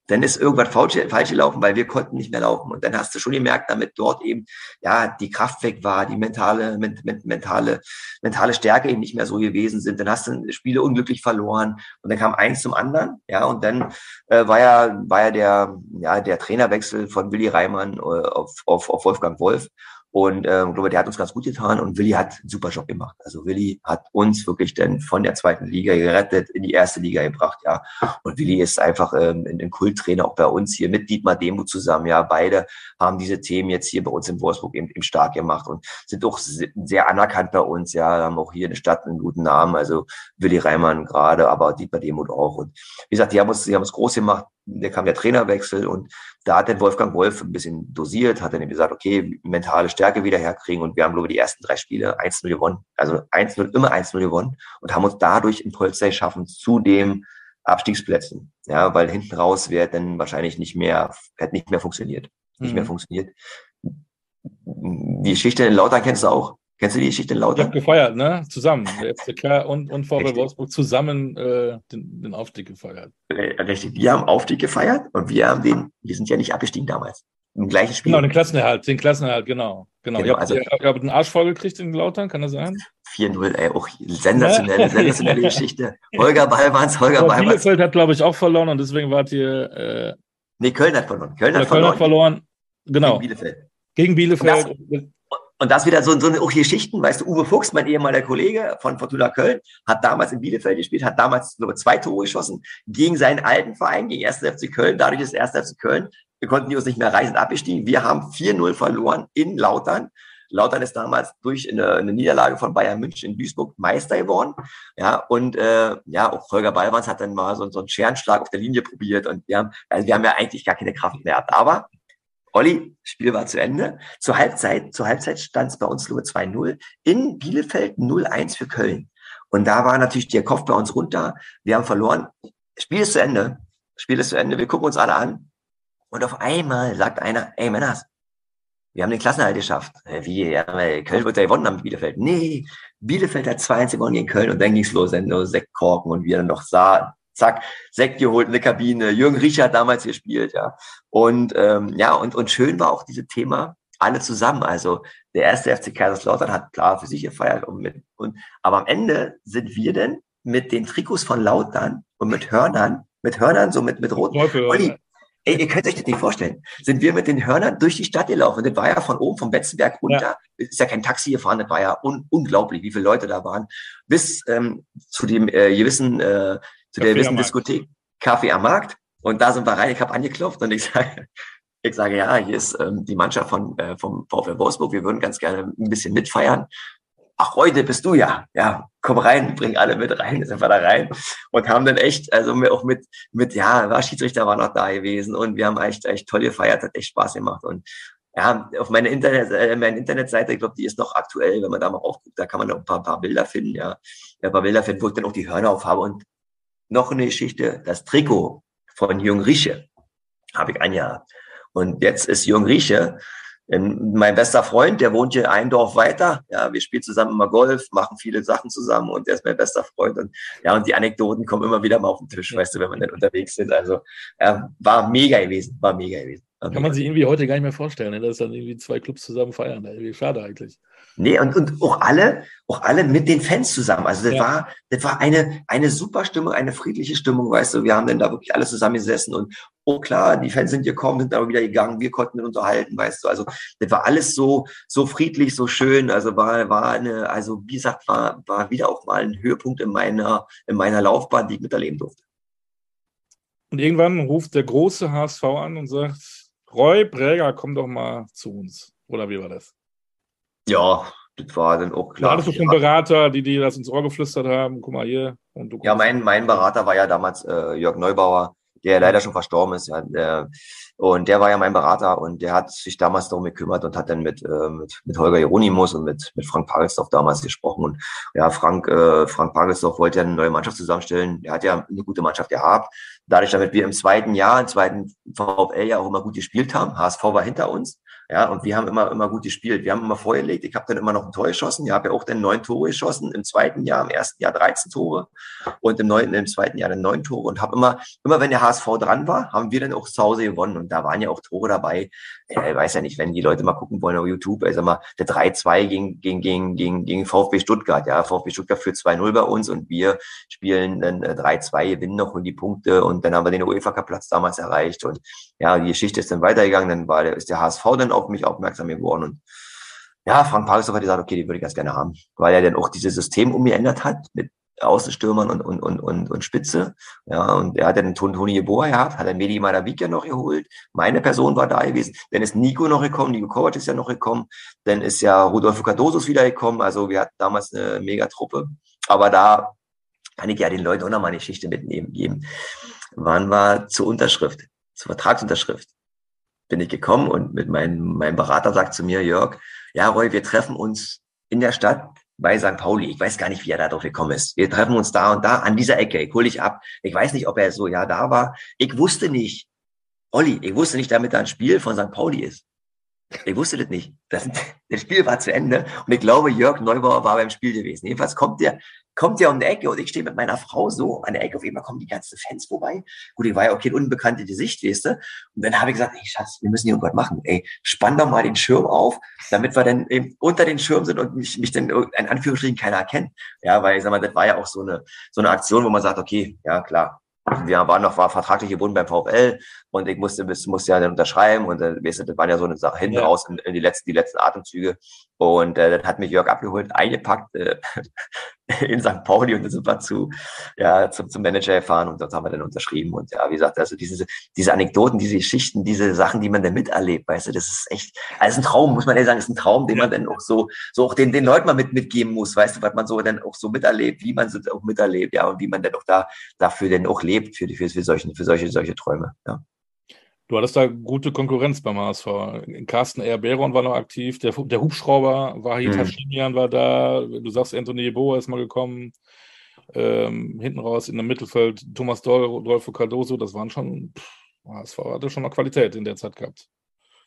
B: dann ist irgendwas falsch, falsch gelaufen, weil wir konnten nicht mehr laufen. Und dann hast du schon gemerkt, damit dort eben, ja, die Kraft weg war, die mentale, men, mentale, mentale Stärke eben nicht mehr so gewesen sind. Dann hast du Spiele unglücklich verloren. Und dann kam eins zum anderen, ja, und dann äh, war ja, war ja der, ja, der Trainerwechsel von Willi Reimann äh, auf, auf, auf Wolfgang Wolf. Und ähm, glaube, der hat uns ganz gut getan und Willi hat einen super Job gemacht. Also Willi hat uns wirklich dann von der zweiten Liga gerettet, in die erste Liga gebracht, ja. Und Willi ist einfach ähm, ein Kulttrainer auch bei uns hier mit Dietmar Demo zusammen, ja. Beide haben diese Themen jetzt hier bei uns in Wolfsburg eben, eben stark gemacht und sind auch sehr anerkannt bei uns, ja. Haben auch hier in der Stadt einen guten Namen. Also Willi Reimann gerade, aber Dietmar Demo auch. Und wie gesagt, die haben uns, die haben uns groß gemacht der kam der Trainerwechsel und da hat dann Wolfgang Wolf ein bisschen dosiert, hat dann gesagt, okay, mentale Stärke wieder herkriegen und wir haben, glaube ich, die ersten drei Spiele 1-0 gewonnen. Also 1-0, immer 1-0 gewonnen und haben uns dadurch in Polster geschaffen zu dem Abstiegsplätzen. Ja, weil hinten raus wäre dann wahrscheinlich nicht mehr, hätte nicht mehr funktioniert. Nicht mhm. mehr funktioniert. Die Geschichte in Lautern kennst du auch. Kennst du die Geschichte in Lautern?
A: Ich gefeiert, ne? Zusammen. Der FCK und, und VW Wolfsburg zusammen äh, den, den Aufstieg gefeiert.
B: Richtig. Wir haben Aufstieg gefeiert und wir haben den, wir sind ja nicht abgestiegen damals. Im gleichen Spiel.
A: Genau, den Klassenerhalt, den Klassenerhalt, genau. Genau. genau ihr, habt, also, ihr, ihr habt einen Arsch vollgekriegt in Lautern, kann das sein?
B: 4-0, ey, auch sensationelle, sensationelle Geschichte. Holger Ballmanns, Holger
A: Aber Ballmanns. Bielefeld hat, glaube ich, auch verloren und deswegen wart ihr. Äh,
B: nee, Köln hat verloren. Köln
A: hat, Köln verloren. hat verloren. Genau. Gegen Bielefeld. Gegen Bielefeld.
B: Und das wieder so, so eine auch Geschichten, weißt du, Uwe Fuchs, mein ehemaliger Kollege von Fortuna Köln, hat damals in Bielefeld gespielt, hat damals glaube zwei Tore geschossen gegen seinen alten Verein, gegen 1. FC Köln. Dadurch ist 1. FC Köln, wir konnten die uns nicht mehr reisen, abgestiegen. Wir haben 4-0 verloren in Lautern. Lautern ist damals durch eine, eine, Niederlage von Bayern München in Duisburg Meister geworden. Ja, und äh, ja, auch Holger Ballwanz hat dann mal so, so einen Scherenschlag auf der Linie probiert und wir haben, also wir haben ja eigentlich gar keine Kraft mehr gehabt. Aber Olli, Spiel war zu Ende. Zur Halbzeit, zur Halbzeit stand es bei uns nur 2-0. In Bielefeld 0-1 für Köln. Und da war natürlich der Kopf bei uns runter. Wir haben verloren. Spiel ist zu Ende. Spiel ist zu Ende. Wir gucken uns alle an. Und auf einmal sagt einer, ey Männers, wir haben den Klassenhalt geschafft. Wie? Ja, Köln wird ja gewonnen haben mit Bielefeld. Nee, Bielefeld hat 2-1 gewonnen gegen Köln und dann ging's los, dann nur Sektkorken und wir dann noch sah, zack, Sekt geholt in der Kabine. Jürgen Riecher hat damals gespielt, ja. Und ähm, ja, und, und schön war auch dieses Thema, alle zusammen. Also der erste FC Kaiserslautern hat klar für sich gefeiert und mit, und, aber am Ende sind wir denn mit den Trikots von Lautern und mit Hörnern, mit Hörnern, so mit, mit roten. Olli, ey, ihr könnt euch das nicht vorstellen. Sind wir mit den Hörnern durch die Stadt gelaufen. Das war ja von oben vom Betzenberg runter. Ja. Ist ja kein Taxi gefahren. Das war ja un unglaublich, wie viele Leute da waren. Bis ähm, zu dem äh, gewissen äh, zu der gewissen Diskothek, Kaffee am Markt. Und da sind wir rein, ich habe angeklopft und ich sage, ich sage, ja, hier ist ähm, die Mannschaft von, äh, vom VfL Wolfsburg, wir würden ganz gerne ein bisschen mitfeiern. Ach, heute bist du ja. Ja, komm rein, bring alle mit rein, sind wir da rein und haben dann echt, also auch mit, mit, ja, war Schiedsrichter war noch da gewesen und wir haben echt, echt toll gefeiert, hat echt Spaß gemacht und ja, auf meiner Internet, äh, meine Internetseite, ich glaube, die ist noch aktuell, wenn man da mal aufguckt, da kann man noch ein paar, paar Bilder finden, ja. Ein paar Bilder finden, wo ich dann auch die Hörner auf habe und noch eine Geschichte, das Trikot von Jürgen Rieche habe ich ein Jahr. Und jetzt ist Jürgen Rieche ähm, mein bester Freund, der wohnt hier ein Dorf weiter. Ja, wir spielen zusammen immer Golf, machen viele Sachen zusammen und der ist mein bester Freund. Und ja, und die Anekdoten kommen immer wieder mal auf den Tisch, weißt du, wenn wir dann unterwegs sind. Also ja, war mega gewesen, war mega gewesen.
A: War Kann mega man sich irgendwie heute gar nicht mehr vorstellen, ne? dass dann irgendwie zwei Clubs zusammen feiern. Irgendwie schade eigentlich.
B: Nee, und, und auch alle, auch alle mit den Fans zusammen. Also das ja. war, das war eine, eine super Stimmung, eine friedliche Stimmung, weißt du. Wir haben dann da wirklich alle zusammengesessen und, oh klar, die Fans sind gekommen, sind aber wieder gegangen, wir konnten uns unterhalten, weißt du. Also das war alles so, so friedlich, so schön. Also war, war eine, also wie gesagt, war, war wieder auch mal ein Höhepunkt in meiner, in meiner Laufbahn, die ich miterleben durfte.
A: Und irgendwann ruft der große HSV an und sagt, Roy Bräger, komm doch mal zu uns. Oder wie war das?
B: Ja, das war dann auch klar.
A: Da hattest du schon Berater, die dir das ins Ohr geflüstert haben? Guck mal hier.
B: ja, mein, mein Berater war ja damals äh, Jörg Neubauer, der leider schon verstorben ist. Ja, der, und der war ja mein Berater und der hat sich damals darum gekümmert und hat dann mit, äh, mit, mit Holger Jeronimus und mit, mit Frank Pagelsdorf damals gesprochen. Und ja, Frank, äh, Frank Pagelsdorf wollte ja eine neue Mannschaft zusammenstellen. Er hat ja eine gute Mannschaft gehabt. Dadurch, damit wir im zweiten Jahr, im zweiten VfL ja auch immer gut gespielt haben, HSV war hinter uns, ja, und wir haben immer, immer gut gespielt. Wir haben immer vorgelegt. Ich habe dann immer noch ein Tor geschossen. Ich habe ja auch dann neun Tore geschossen. Im zweiten Jahr, im ersten Jahr 13 Tore und im, neunten, im zweiten Jahr dann neun Tore. Und habe immer, immer wenn der HSV dran war, haben wir dann auch zu Hause gewonnen. Und da waren ja auch Tore dabei. Ich weiß ja nicht, wenn die Leute mal gucken wollen auf YouTube, sag mal, der 3-2 gegen, gegen, gegen, gegen, gegen VfB Stuttgart. Ja, VfB Stuttgart führt 2-0 bei uns und wir spielen dann 3-2, äh, gewinnen noch und die Punkte. Und dann haben wir den UEFA-Platz damals erreicht. Und ja, die Geschichte ist dann weitergegangen. Dann war der, ist der HSV dann auf mich aufmerksam geworden. Und ja, Frank Pagelsdorf hat gesagt, okay, die würde ich ganz gerne haben, weil er dann auch dieses System umgeändert hat mit Außenstürmern und, und, und, und, und Spitze. Ja, und er hat dann Toni Jeboa gehabt, hat dann Medi Madavik ja noch geholt. Meine Person war da gewesen. Dann ist Nico noch gekommen, Nico Kovac ist ja noch gekommen. Dann ist ja Rudolfo Cardosos wieder gekommen. Also wir hatten damals eine mega Truppe. Aber da kann ich ja den Leuten auch noch mal eine Geschichte mitnehmen geben. Wann war zur Unterschrift, zur Vertragsunterschrift? Bin ich gekommen und mit meinem, meinem Berater sagt zu mir, Jörg, ja, Roy, wir treffen uns in der Stadt bei St. Pauli. Ich weiß gar nicht, wie er da drauf gekommen ist. Wir treffen uns da und da an dieser Ecke. Ich hole dich ab. Ich weiß nicht, ob er so ja da war. Ich wusste nicht, Olli, ich wusste nicht, damit da ein Spiel von St. Pauli ist. Ich wusste das nicht. Das, das Spiel war zu Ende und ich glaube, Jörg Neubauer war beim Spiel gewesen. Jedenfalls kommt der, kommt der um die Ecke und ich stehe mit meiner Frau so an der Ecke. Auf einmal kommen die ganzen Fans vorbei. Gut, ich war ja okay, unbekannte Gesicht, weißt du. Und dann habe ich gesagt, ey Schatz, wir müssen hier irgendwas machen. Ey, spann doch mal den Schirm auf, damit wir dann eben unter den Schirm sind und mich, mich dann in Anführungsstrichen keiner erkennt. Ja, weil ich sag mal, das war ja auch so eine, so eine Aktion, wo man sagt, okay, ja klar, wir waren noch war vertraglich gebunden beim VfL und ich musste bis musste ja dann unterschreiben und äh, weißt du, das waren ja so eine Sache hinten ja. raus in, in, die letzten die letzten Atemzüge und äh, dann hat mich Jörg abgeholt, eingepackt äh, in St. Pauli und dann sind wir zu, ja, zum, zum Manager gefahren und dort haben wir dann unterschrieben. Und ja, wie gesagt, also diese, diese Anekdoten, diese Geschichten, diese Sachen, die man dann miterlebt, weißt du, das ist echt, also ein Traum, muss man ehrlich sagen, ist ein Traum, den man dann auch so, so auch den, den Leuten mal mit, mitgeben muss, weißt du, was man so dann auch so miterlebt, wie man es auch miterlebt, ja, und wie man dann auch da, dafür denn auch lebt, für, für, für solche, für solche, solche Träume, ja.
A: Du hattest da gute Konkurrenz beim HSV. Carsten R. Behron war noch aktiv, der, der Hubschrauber, Wahid mhm. Hashimian war da, du sagst, Anthony Yeboah ist mal gekommen. Ähm, hinten raus in dem Mittelfeld Thomas Doll, Rodolfo Cardoso, das waren schon, pff, HSV hatte schon noch Qualität in der Zeit gehabt.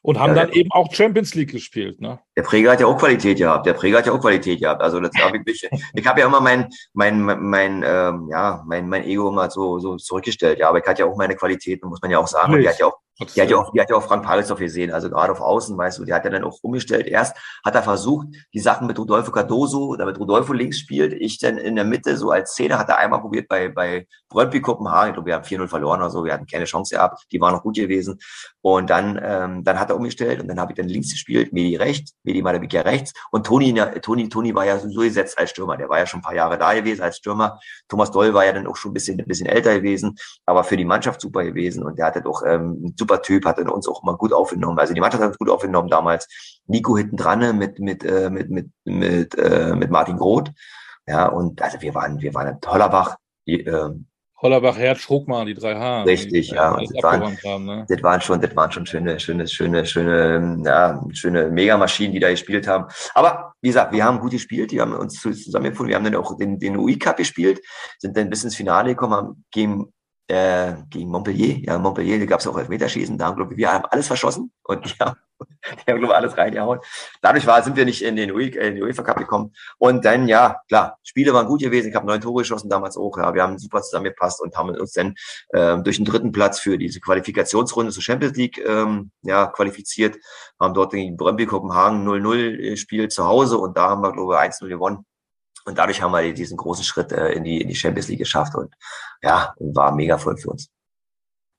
A: Und haben ja, dann eben auch Champions League gespielt, ne?
B: Der Präger hat ja auch Qualität gehabt. Der Präger hat ja auch Qualität gehabt. Also das habe ich, ich habe ja immer mein, mein, mein, ähm, ja, mein, mein Ego immer so, so zurückgestellt. Ja, aber ich hatte ja auch meine Qualitäten, muss man ja auch sagen. Und die hat ja auch die hat, ja auch, die hat ja auch Frank Pagelsdorf gesehen, also gerade auf Außen, weißt du, die hat ja dann auch umgestellt. Erst hat er versucht, die Sachen mit Rodolfo Cardoso, damit Rodolfo links spielt, ich dann in der Mitte, so als Zehner, hat er einmal probiert bei, bei Brøndby Kopenhagen, ich glaube, wir haben 4-0 verloren oder so, wir hatten keine Chance gehabt, die waren noch gut gewesen. Und dann, ähm, dann hat er umgestellt und dann habe ich dann links gespielt, Medi rechts, Medi Madabika rechts und Toni, Toni, Toni war ja so gesetzt als Stürmer, der war ja schon ein paar Jahre da gewesen als Stürmer. Thomas Doll war ja dann auch schon ein bisschen, ein bisschen älter gewesen, aber für die Mannschaft super gewesen und der hatte doch ähm, ein super Typ, hat in uns auch mal gut aufgenommen. Also die Mannschaft hat uns gut aufgenommen damals. Nico hinten dran mit, mit, äh, mit, mit, mit, äh, mit Martin Groth. Ja, und also wir waren, wir waren Hollerbach, die, äh,
A: Hollerbach, Herz, Schruckmann, die drei H.
B: Richtig, die, ja. Das waren, haben, ne? das waren schon, das waren schon schöne, schöne, schöne, schöne, ja, schöne Megamaschinen, die da gespielt haben. Aber wie gesagt, wir haben gut gespielt, die haben uns zusammengefunden. Wir haben dann auch den, den UI Cup gespielt, sind dann bis ins Finale gekommen, haben gegen äh, gegen Montpellier. Ja, Montpellier, da gab es auch Elfmeterschießen, da haben, glaube ich, wir haben alles verschossen und haben, Die haben, glaube alles reingehauen. Dadurch war, sind wir nicht in den, UEFA, in den UEFA Cup gekommen. Und dann, ja, klar, Spiele waren gut gewesen. Ich habe neun Tore geschossen damals auch. Ja, wir haben super zusammengepasst und haben uns dann ähm, durch den dritten Platz für diese Qualifikationsrunde zur Champions League ähm, ja, qualifiziert. Haben dort gegen Brøndby Kopenhagen 0-0 gespielt zu Hause und da haben wir, glaube ich, 1-0 gewonnen. Und dadurch haben wir diesen großen Schritt äh, in, die, in die Champions League geschafft und ja, war mega voll für uns.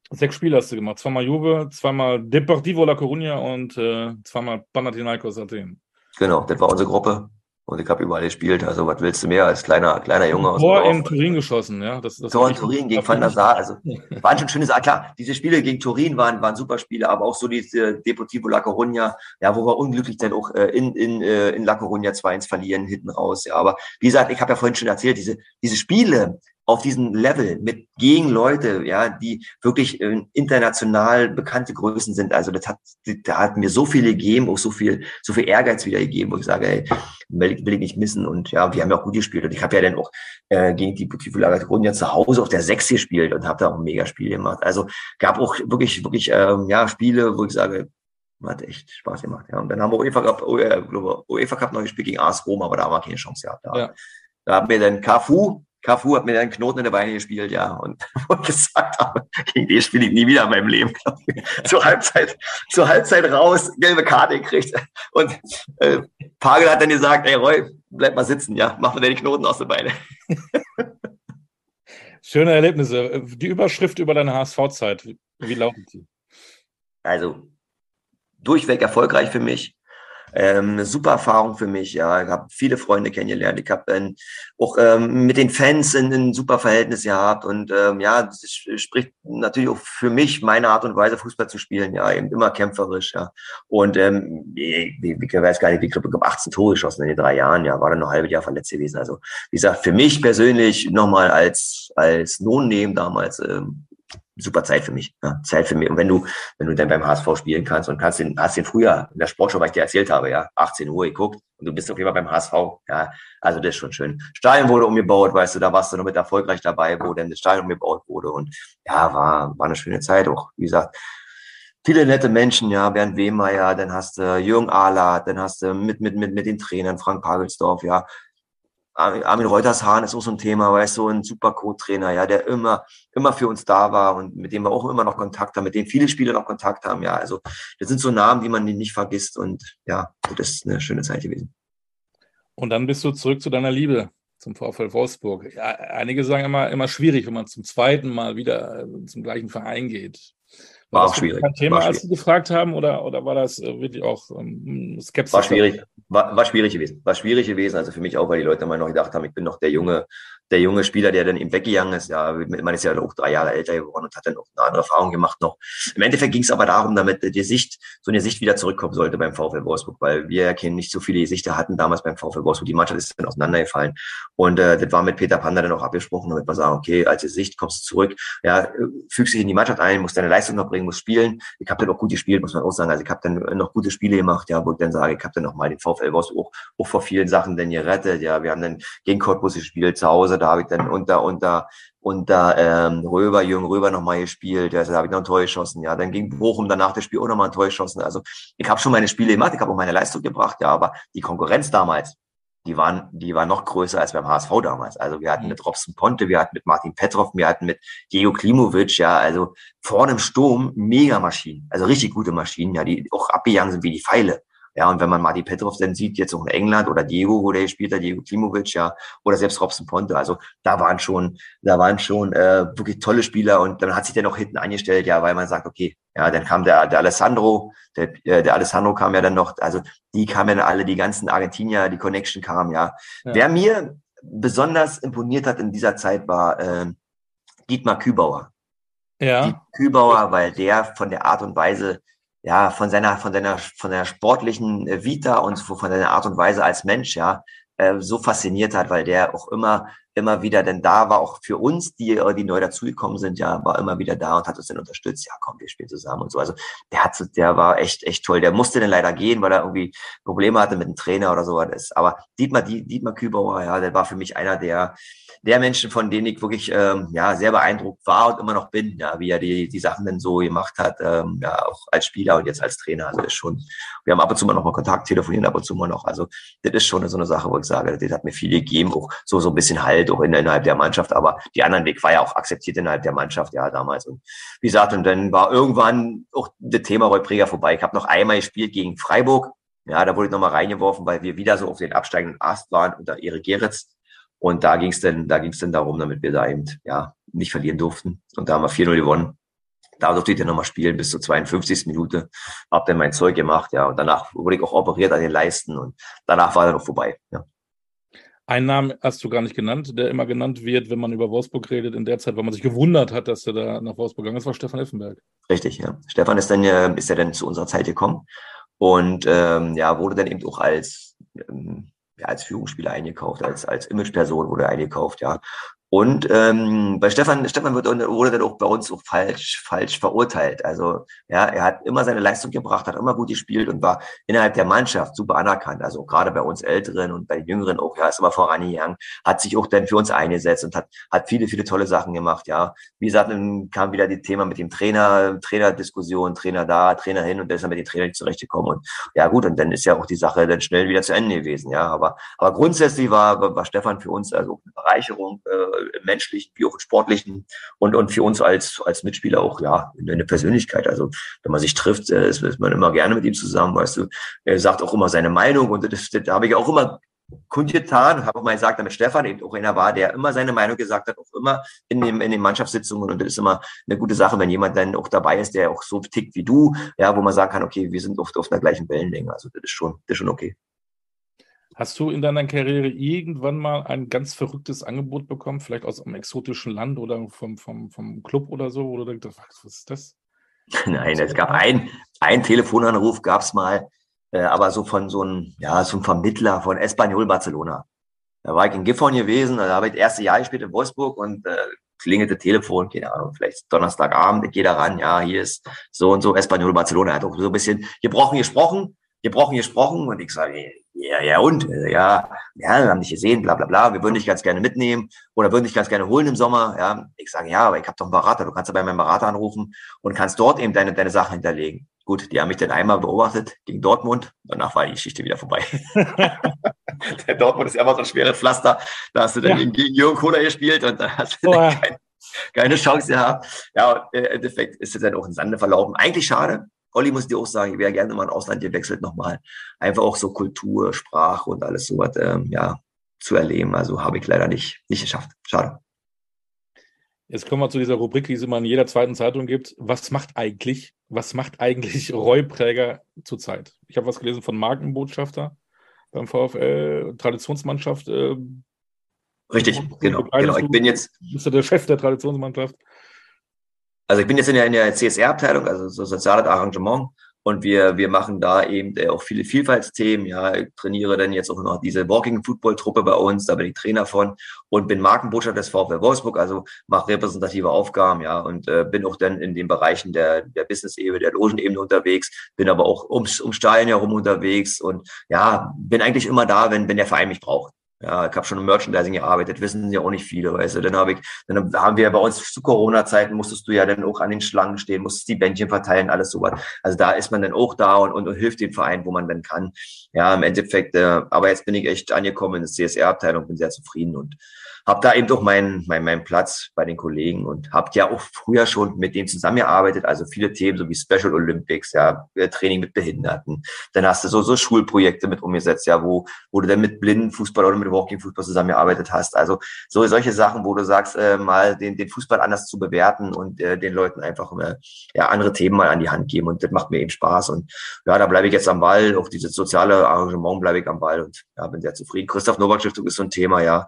A: Sechs Spiele hast du gemacht. Zweimal Juve, zweimal Deportivo La Coruña und äh, zweimal Panathinaikos Athen.
B: Genau, das war unsere Gruppe. Und ich habe überall gespielt. Also, was willst du mehr als kleiner, kleiner Junge
A: aus Tor in Turin geschossen, ja. Das,
B: das Tor in Turin gegen Van der Sar. Also, waren schon schöne Sachen. Klar, diese Spiele gegen Turin waren, waren super Spiele, aber auch so diese Deportivo La Coruña, ja, wo wir unglücklich dann auch äh, in, in, äh, in La Coruña 2-1 verlieren, hinten raus. Ja, aber wie gesagt, ich habe ja vorhin schon erzählt, diese, diese Spiele, auf diesem Level mit gegen Leute, ja, die wirklich äh, international bekannte Größen sind. Also das hat, da hat mir so viele gegeben, auch so viel, so viel Ehrgeiz wieder gegeben, wo ich sage, ey, will, will ich nicht missen. Und ja, wir haben ja auch gut gespielt. Und ich habe ja dann auch äh, gegen die La ja zu Hause auf der Sechs gespielt und habe da auch ein mega Spiel gemacht. Also gab auch wirklich, wirklich ähm, ja, Spiele, wo ich sage, hat echt Spaß gemacht. Ja. Und dann haben wir UEFA Cup, UEFA Cup noch gespielt gegen AS Rom, aber da haben wir keine Chance gehabt. Da, ja. da haben wir dann Cafu Cafu hat mir dann einen Knoten in der Beine gespielt, ja, und, und gesagt habe, gegen den spiele ich nie wieder in meinem Leben. zur Halbzeit, zur Halbzeit raus, gelbe Karte gekriegt. Und äh, Pagel hat dann gesagt, ey Roy, bleib mal sitzen, ja, mach mir den Knoten aus der Beine.
A: Schöne Erlebnisse. Die Überschrift über deine HSV-Zeit, wie lautet sie?
B: Also, durchweg erfolgreich für mich. Ähm, eine super Erfahrung für mich. Ja, ich habe viele Freunde kennengelernt. Ich habe ähm, auch ähm, mit den Fans ein, ein super Verhältnis gehabt und ähm, ja, das spricht natürlich auch für mich meine Art und Weise Fußball zu spielen. Ja, eben immer kämpferisch. Ja, und ähm, ich, ich weiß gar nicht, ich glaube, ich habe 18 Tore geschossen in den drei Jahren. Ja, war dann noch ein halbes Jahr verletzt gewesen. Also wie gesagt, für mich persönlich nochmal als als Non-Name damals ähm, super Zeit für mich. Ja, Zeit für mich. Und wenn du, wenn du dann beim HSV spielen kannst und kannst den, hast den früher in der Sportshow, weil ich dir erzählt habe, ja, 18 Uhr geguckt und du bist auf jeden Fall beim HSV. Ja, also das ist schon schön. Stadion wurde umgebaut, weißt du, da warst du noch mit erfolgreich dabei, wo dann das Stadion umgebaut wurde. Und ja, war, war eine schöne Zeit auch. Wie gesagt, viele nette Menschen, ja, Bernd Wehmeier, dann hast du Jürgen Ahlert, dann hast du mit, mit, mit, mit den Trainern Frank Pagelsdorf, ja, Armin Reutershahn ist auch so ein Thema, weißt du, so ein super Co-Trainer, ja, der immer, immer für uns da war und mit dem wir auch immer noch Kontakt haben, mit dem viele Spieler noch Kontakt haben, ja. Also, das sind so Namen, die man nicht vergisst und ja, das ist eine schöne Zeit gewesen.
A: Und dann bist du zurück zu deiner Liebe zum VfL Wolfsburg. Einige sagen immer, immer schwierig, wenn man zum zweiten Mal wieder äh, zum gleichen Verein geht. War, war auch schwierig. Kein Thema, als Sie gefragt haben, oder, oder war das äh, wirklich auch ähm, skeptisch?
B: War schwierig. War, war schwierig gewesen. War schwierig gewesen. Also für mich auch, weil die Leute immer noch gedacht haben, ich bin noch der junge, der junge Spieler, der dann eben weggegangen ist. Ja, man ist ja auch drei Jahre älter geworden und hat dann auch eine andere Erfahrung gemacht noch. Im Endeffekt ging es aber darum, damit die Sicht, so eine Sicht wieder zurückkommen sollte beim VfL Wolfsburg, weil wir ja nicht so viele Gesichter hatten damals beim VfL Wolfsburg. Die Mannschaft ist dann auseinandergefallen. Und äh, das war mit Peter Panda dann auch abgesprochen, damit wir sagen, okay, als Sicht kommst du zurück, ja, fügst dich in die Mannschaft ein, musst deine Leistung noch bringen, musst spielen. Ich habe dann auch gut gespielt, muss man auch sagen. Also ich habe dann noch gute Spiele gemacht, ja, wo ich dann sage, ich habe dann noch mal den VfL Wolfsburg auch, auch vor vielen Sachen dann gerettet. Ja, wir haben dann gegen Cottbus gespielt zu Hause, da habe ich dann unter unter unter ähm, Röber, Jürgen Röber nochmal gespielt, ja, da habe ich noch ein Tor geschossen, ja, dann ging Bochum danach das Spiel auch nochmal ein Tor geschossen. Also ich habe schon meine Spiele gemacht, ich habe auch meine Leistung gebracht, ja, aber die Konkurrenz damals, die waren, die war noch größer als beim HSV damals. Also wir hatten mhm. mit Robson Ponte, wir hatten mit Martin Petrov, wir hatten mit Diego Klimovic, ja, also vorne im Sturm mega Maschinen, also richtig gute Maschinen, ja, die auch abgegangen sind wie die Pfeile. Ja, und wenn man Martin Petrov dann sieht, jetzt auch in England oder Diego, wo der gespielt hat, Diego Klimovic, ja, oder selbst Robson Ponte, also da waren schon, da waren schon äh, wirklich tolle Spieler und dann hat sich der noch hinten eingestellt, ja, weil man sagt, okay, ja, dann kam der, der Alessandro, der, äh, der Alessandro kam ja dann noch, also die kamen ja alle, die ganzen Argentinier, die Connection kam, ja. ja. Wer mir besonders imponiert hat in dieser Zeit war äh, Dietmar Kübauer. Ja. Dietmar Kübauer, weil der von der Art und Weise, ja, von seiner, von seiner, von der sportlichen äh, Vita und von seiner Art und Weise als Mensch, ja, äh, so fasziniert hat, weil der auch immer, immer wieder denn da war, auch für uns, die, äh, die neu dazugekommen sind, ja, war immer wieder da und hat uns dann unterstützt. Ja, komm, wir spielen zusammen und so. Also der hat, der war echt, echt toll. Der musste dann leider gehen, weil er irgendwie Probleme hatte mit dem Trainer oder so. Das, aber Dietmar, Dietmar Kübauer, ja, der war für mich einer der, der Menschen, von denen ich wirklich ähm, ja sehr beeindruckt war und immer noch bin, ja, wie er die, die Sachen dann so gemacht hat, ähm, ja, auch als Spieler und jetzt als Trainer. Also ist schon, wir haben ab und zu mal noch mal Kontakt, telefonieren ab und zu mal noch. Also das ist schon so eine Sache, wo ich sage, das hat mir viel gegeben, auch so, so ein bisschen Halt, auch in, innerhalb der Mannschaft. Aber die anderen Weg war ja auch akzeptiert innerhalb der Mannschaft, ja, damals. Und wie gesagt, und dann war irgendwann auch das Thema Roy Preger vorbei. Ich habe noch einmal gespielt gegen Freiburg. Ja, da wurde ich nochmal reingeworfen, weil wir wieder so auf den absteigenden Ast waren unter Erik Geritz. Und da ging es dann, da ging es dann darum, damit wir da eben, ja, nicht verlieren durften. Und da haben wir 4-0 gewonnen. Da durfte ich dann nochmal spielen bis zur 52. Minute. Hab dann mein Zeug gemacht, ja. Und danach wurde ich auch operiert an den Leisten und danach war dann noch vorbei, ja.
A: Einen Namen hast du gar nicht genannt, der immer genannt wird, wenn man über Wolfsburg redet, in der Zeit, weil man sich gewundert hat, dass er da nach Wolfsburg gegangen ist, war Stefan Effenberg.
B: Richtig, ja. Stefan ist dann, ist ja dann zu unserer Zeit gekommen und ähm, ja, wurde dann eben auch als, ähm, als Führungsspieler eingekauft, als, als Imageperson wurde eingekauft, ja. Und ähm, bei Stefan, Stefan wird, wurde dann auch bei uns auch falsch, falsch verurteilt. Also ja, er hat immer seine Leistung gebracht, hat immer gut gespielt und war innerhalb der Mannschaft super anerkannt. Also gerade bei uns Älteren und bei den Jüngeren auch, ja, ist immer vorangegangen, hat sich auch dann für uns eingesetzt und hat, hat viele, viele tolle Sachen gemacht, ja. Wie gesagt, dann kam wieder die Thema mit dem Trainer, Trainerdiskussion, Trainer da, Trainer hin und dann ist er Trainer nicht zurechtgekommen. Und ja gut, und dann ist ja auch die Sache dann schnell wieder zu Ende gewesen, ja. Aber, aber grundsätzlich war, war Stefan für uns also eine Bereicherung. Äh, im menschlichen wie auch im sportlichen und, und für uns als, als Mitspieler auch, ja, eine Persönlichkeit. Also, wenn man sich trifft, äh, ist, ist man immer gerne mit ihm zusammen, weißt du. Er sagt auch immer seine Meinung und das, das habe ich auch immer kundgetan, habe auch mal gesagt, damit Stefan eben auch einer war, der immer seine Meinung gesagt hat, auch immer in, dem, in den Mannschaftssitzungen und das ist immer eine gute Sache, wenn jemand dann auch dabei ist, der auch so tickt wie du, ja, wo man sagen kann, okay, wir sind oft auf der gleichen Wellenlänge, also das ist schon, das ist schon okay.
A: Hast du in deiner Karriere irgendwann mal ein ganz verrücktes Angebot bekommen, vielleicht aus einem exotischen Land oder vom, vom, vom Club oder so, wo du denkst, was ist das?
B: Nein, es gab ein, ein Telefonanruf, gab es mal, äh, aber so von so einem, ja, so einem Vermittler von Espanyol Barcelona. Da war ich in Gifhorn gewesen, da habe ich das erste Jahr gespielt in Wolfsburg und äh, klingelte Telefon, keine Ahnung, vielleicht Donnerstagabend, ich gehe da ran, ja, hier ist so und so Espanyol Barcelona. Er hat auch so ein bisschen gebrochen gesprochen, gebrochen gesprochen und ich sage, ja, ja und? Ja, ja, wir haben dich gesehen, bla bla bla, wir würden dich ganz gerne mitnehmen oder würden dich ganz gerne holen im Sommer. Ja, ich sage, ja, aber ich habe doch einen Berater, du kannst ja bei meinem Berater anrufen und kannst dort eben deine, deine Sachen hinterlegen. Gut, die haben mich dann einmal beobachtet gegen Dortmund, danach war die Geschichte wieder vorbei. Der Dortmund ist ja immer so ein schweres Pflaster, da hast du dann ja. gegen Jürgen Kohler gespielt und da hast du keine, keine Chance gehabt. Ja, im Endeffekt ist es dann auch in Sande verlaufen. Eigentlich schade, Olli muss dir auch sagen, ich wäre gerne mal in Ausland gewechselt nochmal. Einfach auch so Kultur, Sprache und alles sowas, ähm, ja, zu erleben. Also habe ich leider nicht, nicht geschafft. Schade.
A: Jetzt kommen wir zu dieser Rubrik, die es immer in jeder zweiten Zeitung gibt. Was macht eigentlich, was macht eigentlich Roy Präger zurzeit? Ich habe was gelesen von Markenbotschafter beim VfL, Traditionsmannschaft. Äh,
B: Richtig, genau, genau. Ich bin jetzt.
A: Bist du der Chef der Traditionsmannschaft?
B: Also ich bin jetzt in der, in der CSR-Abteilung, also so soziales Arrangement. Und wir, wir machen da eben äh, auch viele Vielfaltsthemen. Ja, ich trainiere dann jetzt auch noch diese Walking Football Truppe bei uns, da bin ich Trainer von und bin Markenbotschafter des VfL Wolfsburg, also mache repräsentative Aufgaben, ja, und äh, bin auch dann in den Bereichen der, der Business-Ebene, der Logenebene unterwegs, bin aber auch ums, um Stein herum unterwegs und ja, bin eigentlich immer da, wenn, wenn der Verein mich braucht. Ja, ich habe schon im Merchandising gearbeitet, wissen ja auch nicht viele, weißt du. Dann habe ich, dann haben wir bei uns zu Corona-Zeiten musstest du ja dann auch an den Schlangen stehen, musstest die Bändchen verteilen, alles sowas. Also da ist man dann auch da und, und, und hilft dem Verein, wo man dann kann. Ja, im Endeffekt, äh, aber jetzt bin ich echt angekommen in der CSR-Abteilung, bin sehr zufrieden und habe da eben doch meinen mein, mein Platz bei den Kollegen und habe ja auch früher schon mit denen zusammengearbeitet, also viele Themen, so wie Special Olympics, ja, äh, Training mit Behinderten. Dann hast du so, so Schulprojekte mit umgesetzt, ja, wo, wo du dann mit blinden Fußball oder mit Walking Fußball zusammengearbeitet hast. Also so solche Sachen, wo du sagst, äh, mal den, den Fußball anders zu bewerten und äh, den Leuten einfach äh, ja, andere Themen mal an die Hand geben. Und das macht mir eben Spaß. Und ja, da bleibe ich jetzt am Ball, auch dieses soziale Arrangement bleibe ich am Ball und ja, bin sehr zufrieden. Christoph Nowak Stiftung ist so ein Thema, ja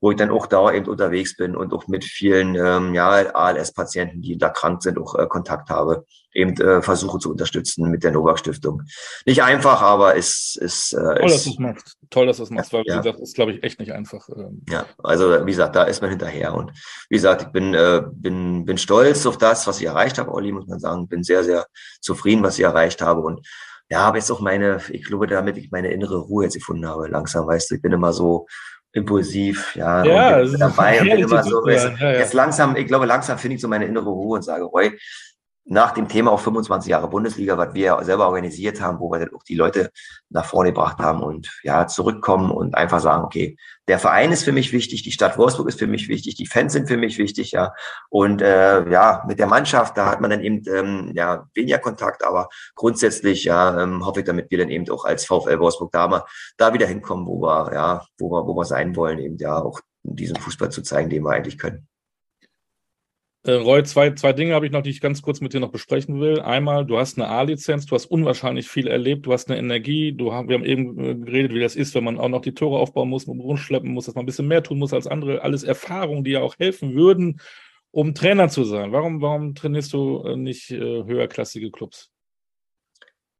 B: wo ich dann auch da eben unterwegs bin und auch mit vielen ähm, ja, ALS-Patienten, die da krank sind, auch äh, Kontakt habe, eben äh, versuche zu unterstützen mit der Novak Stiftung. Nicht einfach, aber es ist.
A: Äh, Toll, dass du es machst. Toll, dass du es machst, weil, ja. wie gesagt, ist, glaube ich, echt nicht einfach. Ähm.
B: Ja, also wie gesagt, da ist man hinterher. Und wie gesagt, ich bin, äh, bin, bin stolz auf das, was ich erreicht habe, Olli, muss man sagen. Bin sehr, sehr zufrieden, was ich erreicht habe. Und ja, aber jetzt auch meine, ich glaube, damit ich meine innere Ruhe jetzt gefunden habe, langsam, weißt du, ich bin immer so, impulsiv, ja.
A: Ja,
B: dabei und bin immer so, ja, ja. jetzt langsam, ich glaube, langsam finde ich so meine innere Ruhe und sage, Roy, nach dem Thema auch 25 Jahre Bundesliga, was wir selber organisiert haben, wo wir dann auch die Leute nach vorne gebracht haben und ja, zurückkommen und einfach sagen, okay, der Verein ist für mich wichtig, die Stadt Wolfsburg ist für mich wichtig, die Fans sind für mich wichtig, ja. Und äh, ja, mit der Mannschaft, da hat man dann eben ähm, ja weniger Kontakt, aber grundsätzlich ja ähm, hoffe ich, damit wir dann eben auch als VfL Wolfsburg da da wieder hinkommen, wo wir, ja, wo wir, wo wir sein wollen, eben ja auch diesen Fußball zu zeigen, den wir eigentlich können.
A: Äh, Roy, zwei, zwei Dinge habe ich noch, die ich ganz kurz mit dir noch besprechen will. Einmal, du hast eine A-Lizenz, du hast unwahrscheinlich viel erlebt, du hast eine Energie, du wir haben eben äh, geredet, wie das ist, wenn man auch noch die Tore aufbauen muss, rumschleppen muss, dass man ein bisschen mehr tun muss als andere. Alles Erfahrungen, die ja auch helfen würden, um Trainer zu sein. Warum, warum trainierst du äh, nicht äh, höherklassige Clubs?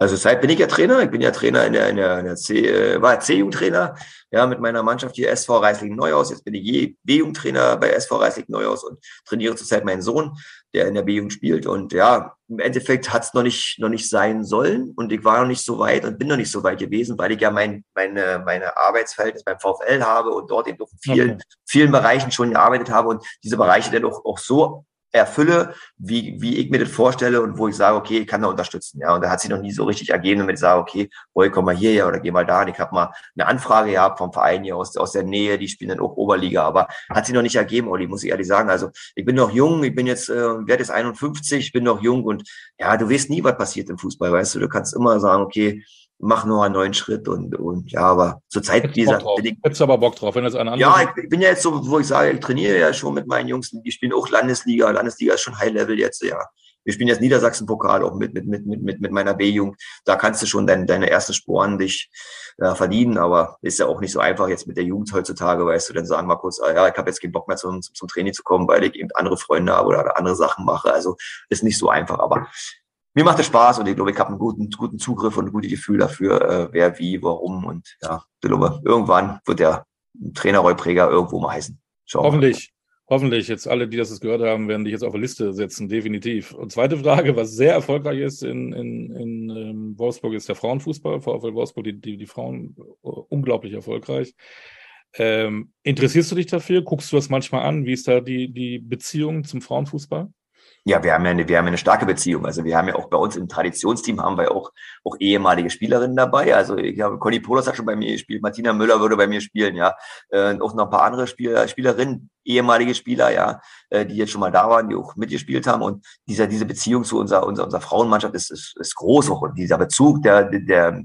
B: Also seit bin ich ja Trainer. Ich bin ja Trainer in der, in der, in der C, äh, war C-Jugendtrainer, ja, mit meiner Mannschaft hier SV Reisling Neuhaus. Jetzt bin ich B-Jugendtrainer bei SV Reisling Neuhaus und trainiere zurzeit meinen Sohn, der in der B-Jugend spielt. Und ja, im Endeffekt hat es noch nicht, noch nicht sein sollen. Und ich war noch nicht so weit und bin noch nicht so weit gewesen, weil ich ja mein, meine, meine Arbeitsverhältnis beim VfL habe und dort eben auch in vielen, okay. vielen Bereichen schon gearbeitet habe und diese Bereiche dann auch, auch so erfülle, wie, wie ich mir das vorstelle und wo ich sage, okay, ich kann da unterstützen. Ja, und da hat sich noch nie so richtig ergeben, damit ich sage, okay, boy, komm mal hierher oder geh mal da. Und ich habe mal eine Anfrage gehabt vom Verein hier aus, aus der Nähe, die spielen dann auch Oberliga, aber hat sich noch nicht ergeben, Olli, muss ich ehrlich sagen. Also ich bin noch jung, ich bin jetzt, äh, werde jetzt 51, bin noch jung und ja, du weißt nie, was passiert im Fußball, weißt du. Du kannst immer sagen, okay, mach nur einen neuen Schritt und, und ja, aber zur Zeit dieser.
A: Ich, Hättest du aber Bock drauf, wenn das
B: eine andere. Ja, ich bin ja jetzt so, wo ich sage, ich trainiere ja schon mit meinen Jungs, die spielen auch Landesliga. Landesliga ist schon High Level jetzt, ja. Wir spielen jetzt Niedersachsen-Pokal auch mit, mit, mit, mit, mit meiner B-Jugend. Da kannst du schon dein, deine ersten Sporen dich äh, verdienen, aber ist ja auch nicht so einfach jetzt mit der Jugend heutzutage, weißt du, dann sagen wir kurz, ah, ja, ich habe jetzt keinen Bock mehr zum, zum Training zu kommen, weil ich eben andere Freunde habe oder andere Sachen mache. Also ist nicht so einfach, aber mir macht es Spaß und ich glaube, ich habe einen guten, guten Zugriff und ein gutes Gefühl dafür, äh, wer, wie, warum. Und ja, ich glaube, irgendwann wird der Trainerrollpräger irgendwo mal heißen.
A: Schauen Hoffentlich. Hoffentlich. Jetzt alle, die das gehört haben, werden dich jetzt auf eine Liste setzen, definitiv. Und zweite Frage, was sehr erfolgreich ist in, in, in ähm, Wolfsburg, ist der Frauenfußball. VfL Wolfsburg, die, die, die Frauen uh, unglaublich erfolgreich. Ähm, interessierst du dich dafür? Guckst du das manchmal an? Wie ist da die, die Beziehung zum Frauenfußball?
B: Ja, wir haben ja eine, wir haben eine starke Beziehung. Also wir haben ja auch bei uns im Traditionsteam haben wir auch, auch ehemalige Spielerinnen dabei. Also ich glaube, Conny Polos hat schon bei mir gespielt, Martina Müller würde bei mir spielen, ja. Äh, auch noch ein paar andere Spieler, Spielerinnen, ehemalige Spieler, ja, äh, die jetzt schon mal da waren, die auch mitgespielt haben. Und dieser, diese Beziehung zu unserer, unserer, unserer Frauenmannschaft ist, ist, ist groß auch. Und dieser Bezug der, der,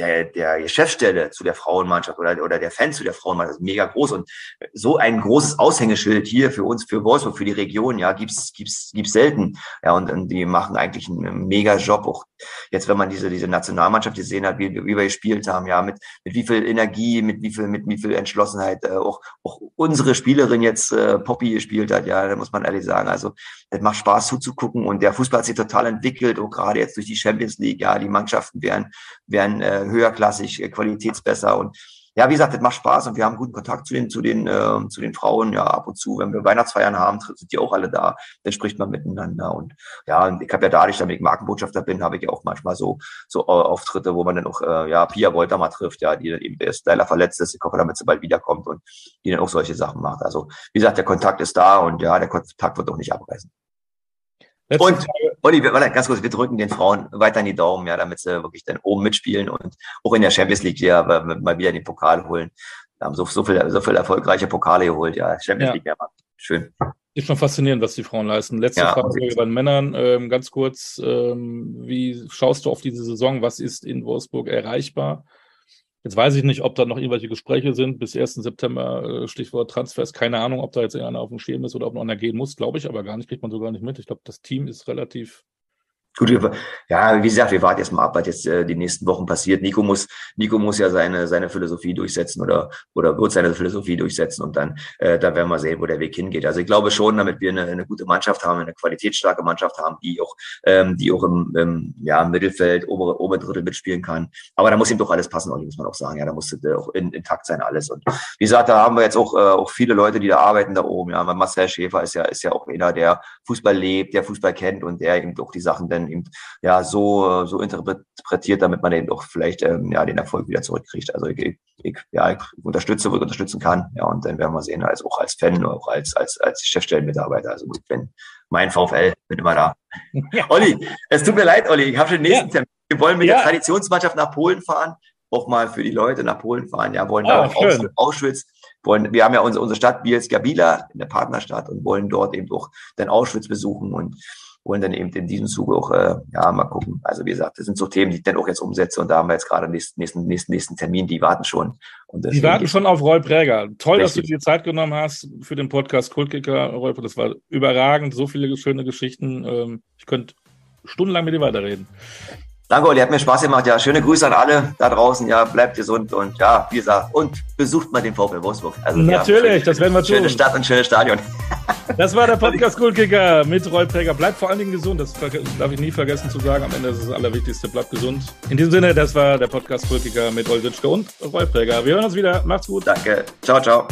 B: der, der Geschäftsstelle zu der Frauenmannschaft oder, oder der Fans zu der Frauenmannschaft ist mega groß. Und so ein großes Aushängeschild hier für uns, für Wolfsburg, für die Region, ja, gibt's, gibt's, gibt's selten. Ja, und, und die machen eigentlich einen mega Job. Auch jetzt, wenn man diese, diese Nationalmannschaft gesehen hat, wie, wie wir gespielt haben, ja, mit, mit wie viel Energie, mit wie viel, mit wie viel Entschlossenheit, äh, auch, auch unsere Spielerin jetzt, äh, Poppy gespielt hat, ja, da muss man ehrlich sagen. Also, es macht Spaß zuzugucken und der Fußball hat sich total entwickelt und gerade jetzt durch die Champions League, ja, die Mannschaften werden, werden, äh, höherklassig, äh, qualitätsbesser und ja, wie gesagt, das macht Spaß und wir haben guten Kontakt zu den, zu den, äh, zu den Frauen. Ja, ab und zu, wenn wir Weihnachtsfeiern haben, sind die auch alle da. Dann spricht man miteinander. Und ja, ich habe ja dadurch, damit ich Markenbotschafter bin, habe ich ja auch manchmal so, so Auftritte, wo man dann auch, äh, ja, Pia Wolter mal trifft, ja, die dann eben der Styler verletzt ist. Ich hoffe, damit sie bald wiederkommt und die dann auch solche Sachen macht. Also, wie gesagt, der Kontakt ist da und ja, der Kontakt wird auch nicht abreißen. Letzte und Olli, warte, ganz kurz, wir drücken den Frauen weiter in die Daumen, ja, damit sie wirklich dann oben mitspielen und auch in der Champions League ja mal wieder den Pokal holen. Wir haben so, so viel, so viel erfolgreiche Pokale geholt, ja. Champions ja. League, ja, schön.
A: Ist schon faszinierend, was die Frauen leisten. Letzte ja, Frage bei den Männern, ähm, ganz kurz, ähm, wie schaust du auf diese Saison? Was ist in Wolfsburg erreichbar? Jetzt weiß ich nicht, ob da noch irgendwelche Gespräche sind bis 1. September, äh, Stichwort Transfers. Keine Ahnung, ob da jetzt einer auf dem Schirm ist oder ob noch einer gehen muss, glaube ich, aber gar nicht, kriegt man so gar nicht mit. Ich glaube, das Team ist relativ
B: Gut, ja, wie gesagt, wir warten jetzt mal ab, was jetzt äh, die nächsten Wochen passiert. Nico muss, Nico muss ja seine, seine Philosophie durchsetzen oder, oder wird seine Philosophie durchsetzen und dann, äh, da werden wir sehen, wo der Weg hingeht. Also ich glaube schon, damit wir eine, eine gute Mannschaft haben, eine qualitätsstarke Mannschaft haben, die auch, ähm, die auch im, im ja, im Mittelfeld, obere, obere Drittel mitspielen kann. Aber da muss ihm doch alles passen, muss man auch sagen. Ja, da muss äh, auch in, intakt sein alles. Und wie gesagt, da haben wir jetzt auch, äh, auch viele Leute, die da arbeiten da oben. Ja, Marcel Schäfer ist ja, ist ja auch einer, der Fußball lebt, der Fußball kennt und der eben auch die Sachen dann dann eben ja so, so interpretiert, damit man eben auch vielleicht ähm, ja, den Erfolg wieder zurückkriegt. Also ich, ich, ja, ich unterstütze, wo ich unterstützen kann. Ja, und dann werden wir sehen, als auch als Fan, auch als, als, als Chefstellenmitarbeiter. Also wenn mein VfL bin immer da. Ja. Olli, es tut mir leid, Olli, ich habe schon den nächsten ja. Termin. Wir wollen mit ja. der Traditionsmannschaft nach Polen fahren, auch mal für die Leute nach Polen fahren. Ja, wollen ah, da auch Auschwitz. Wollen, wir haben ja unsere, unsere Stadt Bielska Bila, in der Partnerstadt, und wollen dort eben auch den Auschwitz besuchen und wollen dann eben in diesem Zuge auch, äh, ja, mal gucken. Also wie gesagt, das sind so Themen, die ich dann auch jetzt umsetze und da haben wir jetzt gerade nächsten, nächsten, nächsten, nächsten Termin, die warten schon.
A: Und die warten schon auf Roy Präger. Toll, richtig. dass du dir Zeit genommen hast für den Podcast Kultkicker, Roy. Das war überragend, so viele schöne Geschichten. Ähm, ich könnte stundenlang mit dir weiterreden.
B: Danke, Olli, hat mir Spaß gemacht. Ja, schöne Grüße an alle da draußen. Ja, bleibt gesund und ja, wie gesagt, und besucht mal den VfL Wolfsburg.
A: Also, Natürlich, ja, das werden wir
B: tun. Schöne Stadt und schönes Stadion.
A: Das war der Podcast Coolkicker mit Roy Präger. Bleibt vor allen Dingen gesund, das darf ich nie vergessen zu sagen. Am Ende ist das Allerwichtigste, bleibt gesund. In diesem Sinne, das war der Podcast Coolkicker mit Roy Witschke und Roy Präger. Wir hören uns wieder. Macht's gut.
B: Danke. Ciao, ciao.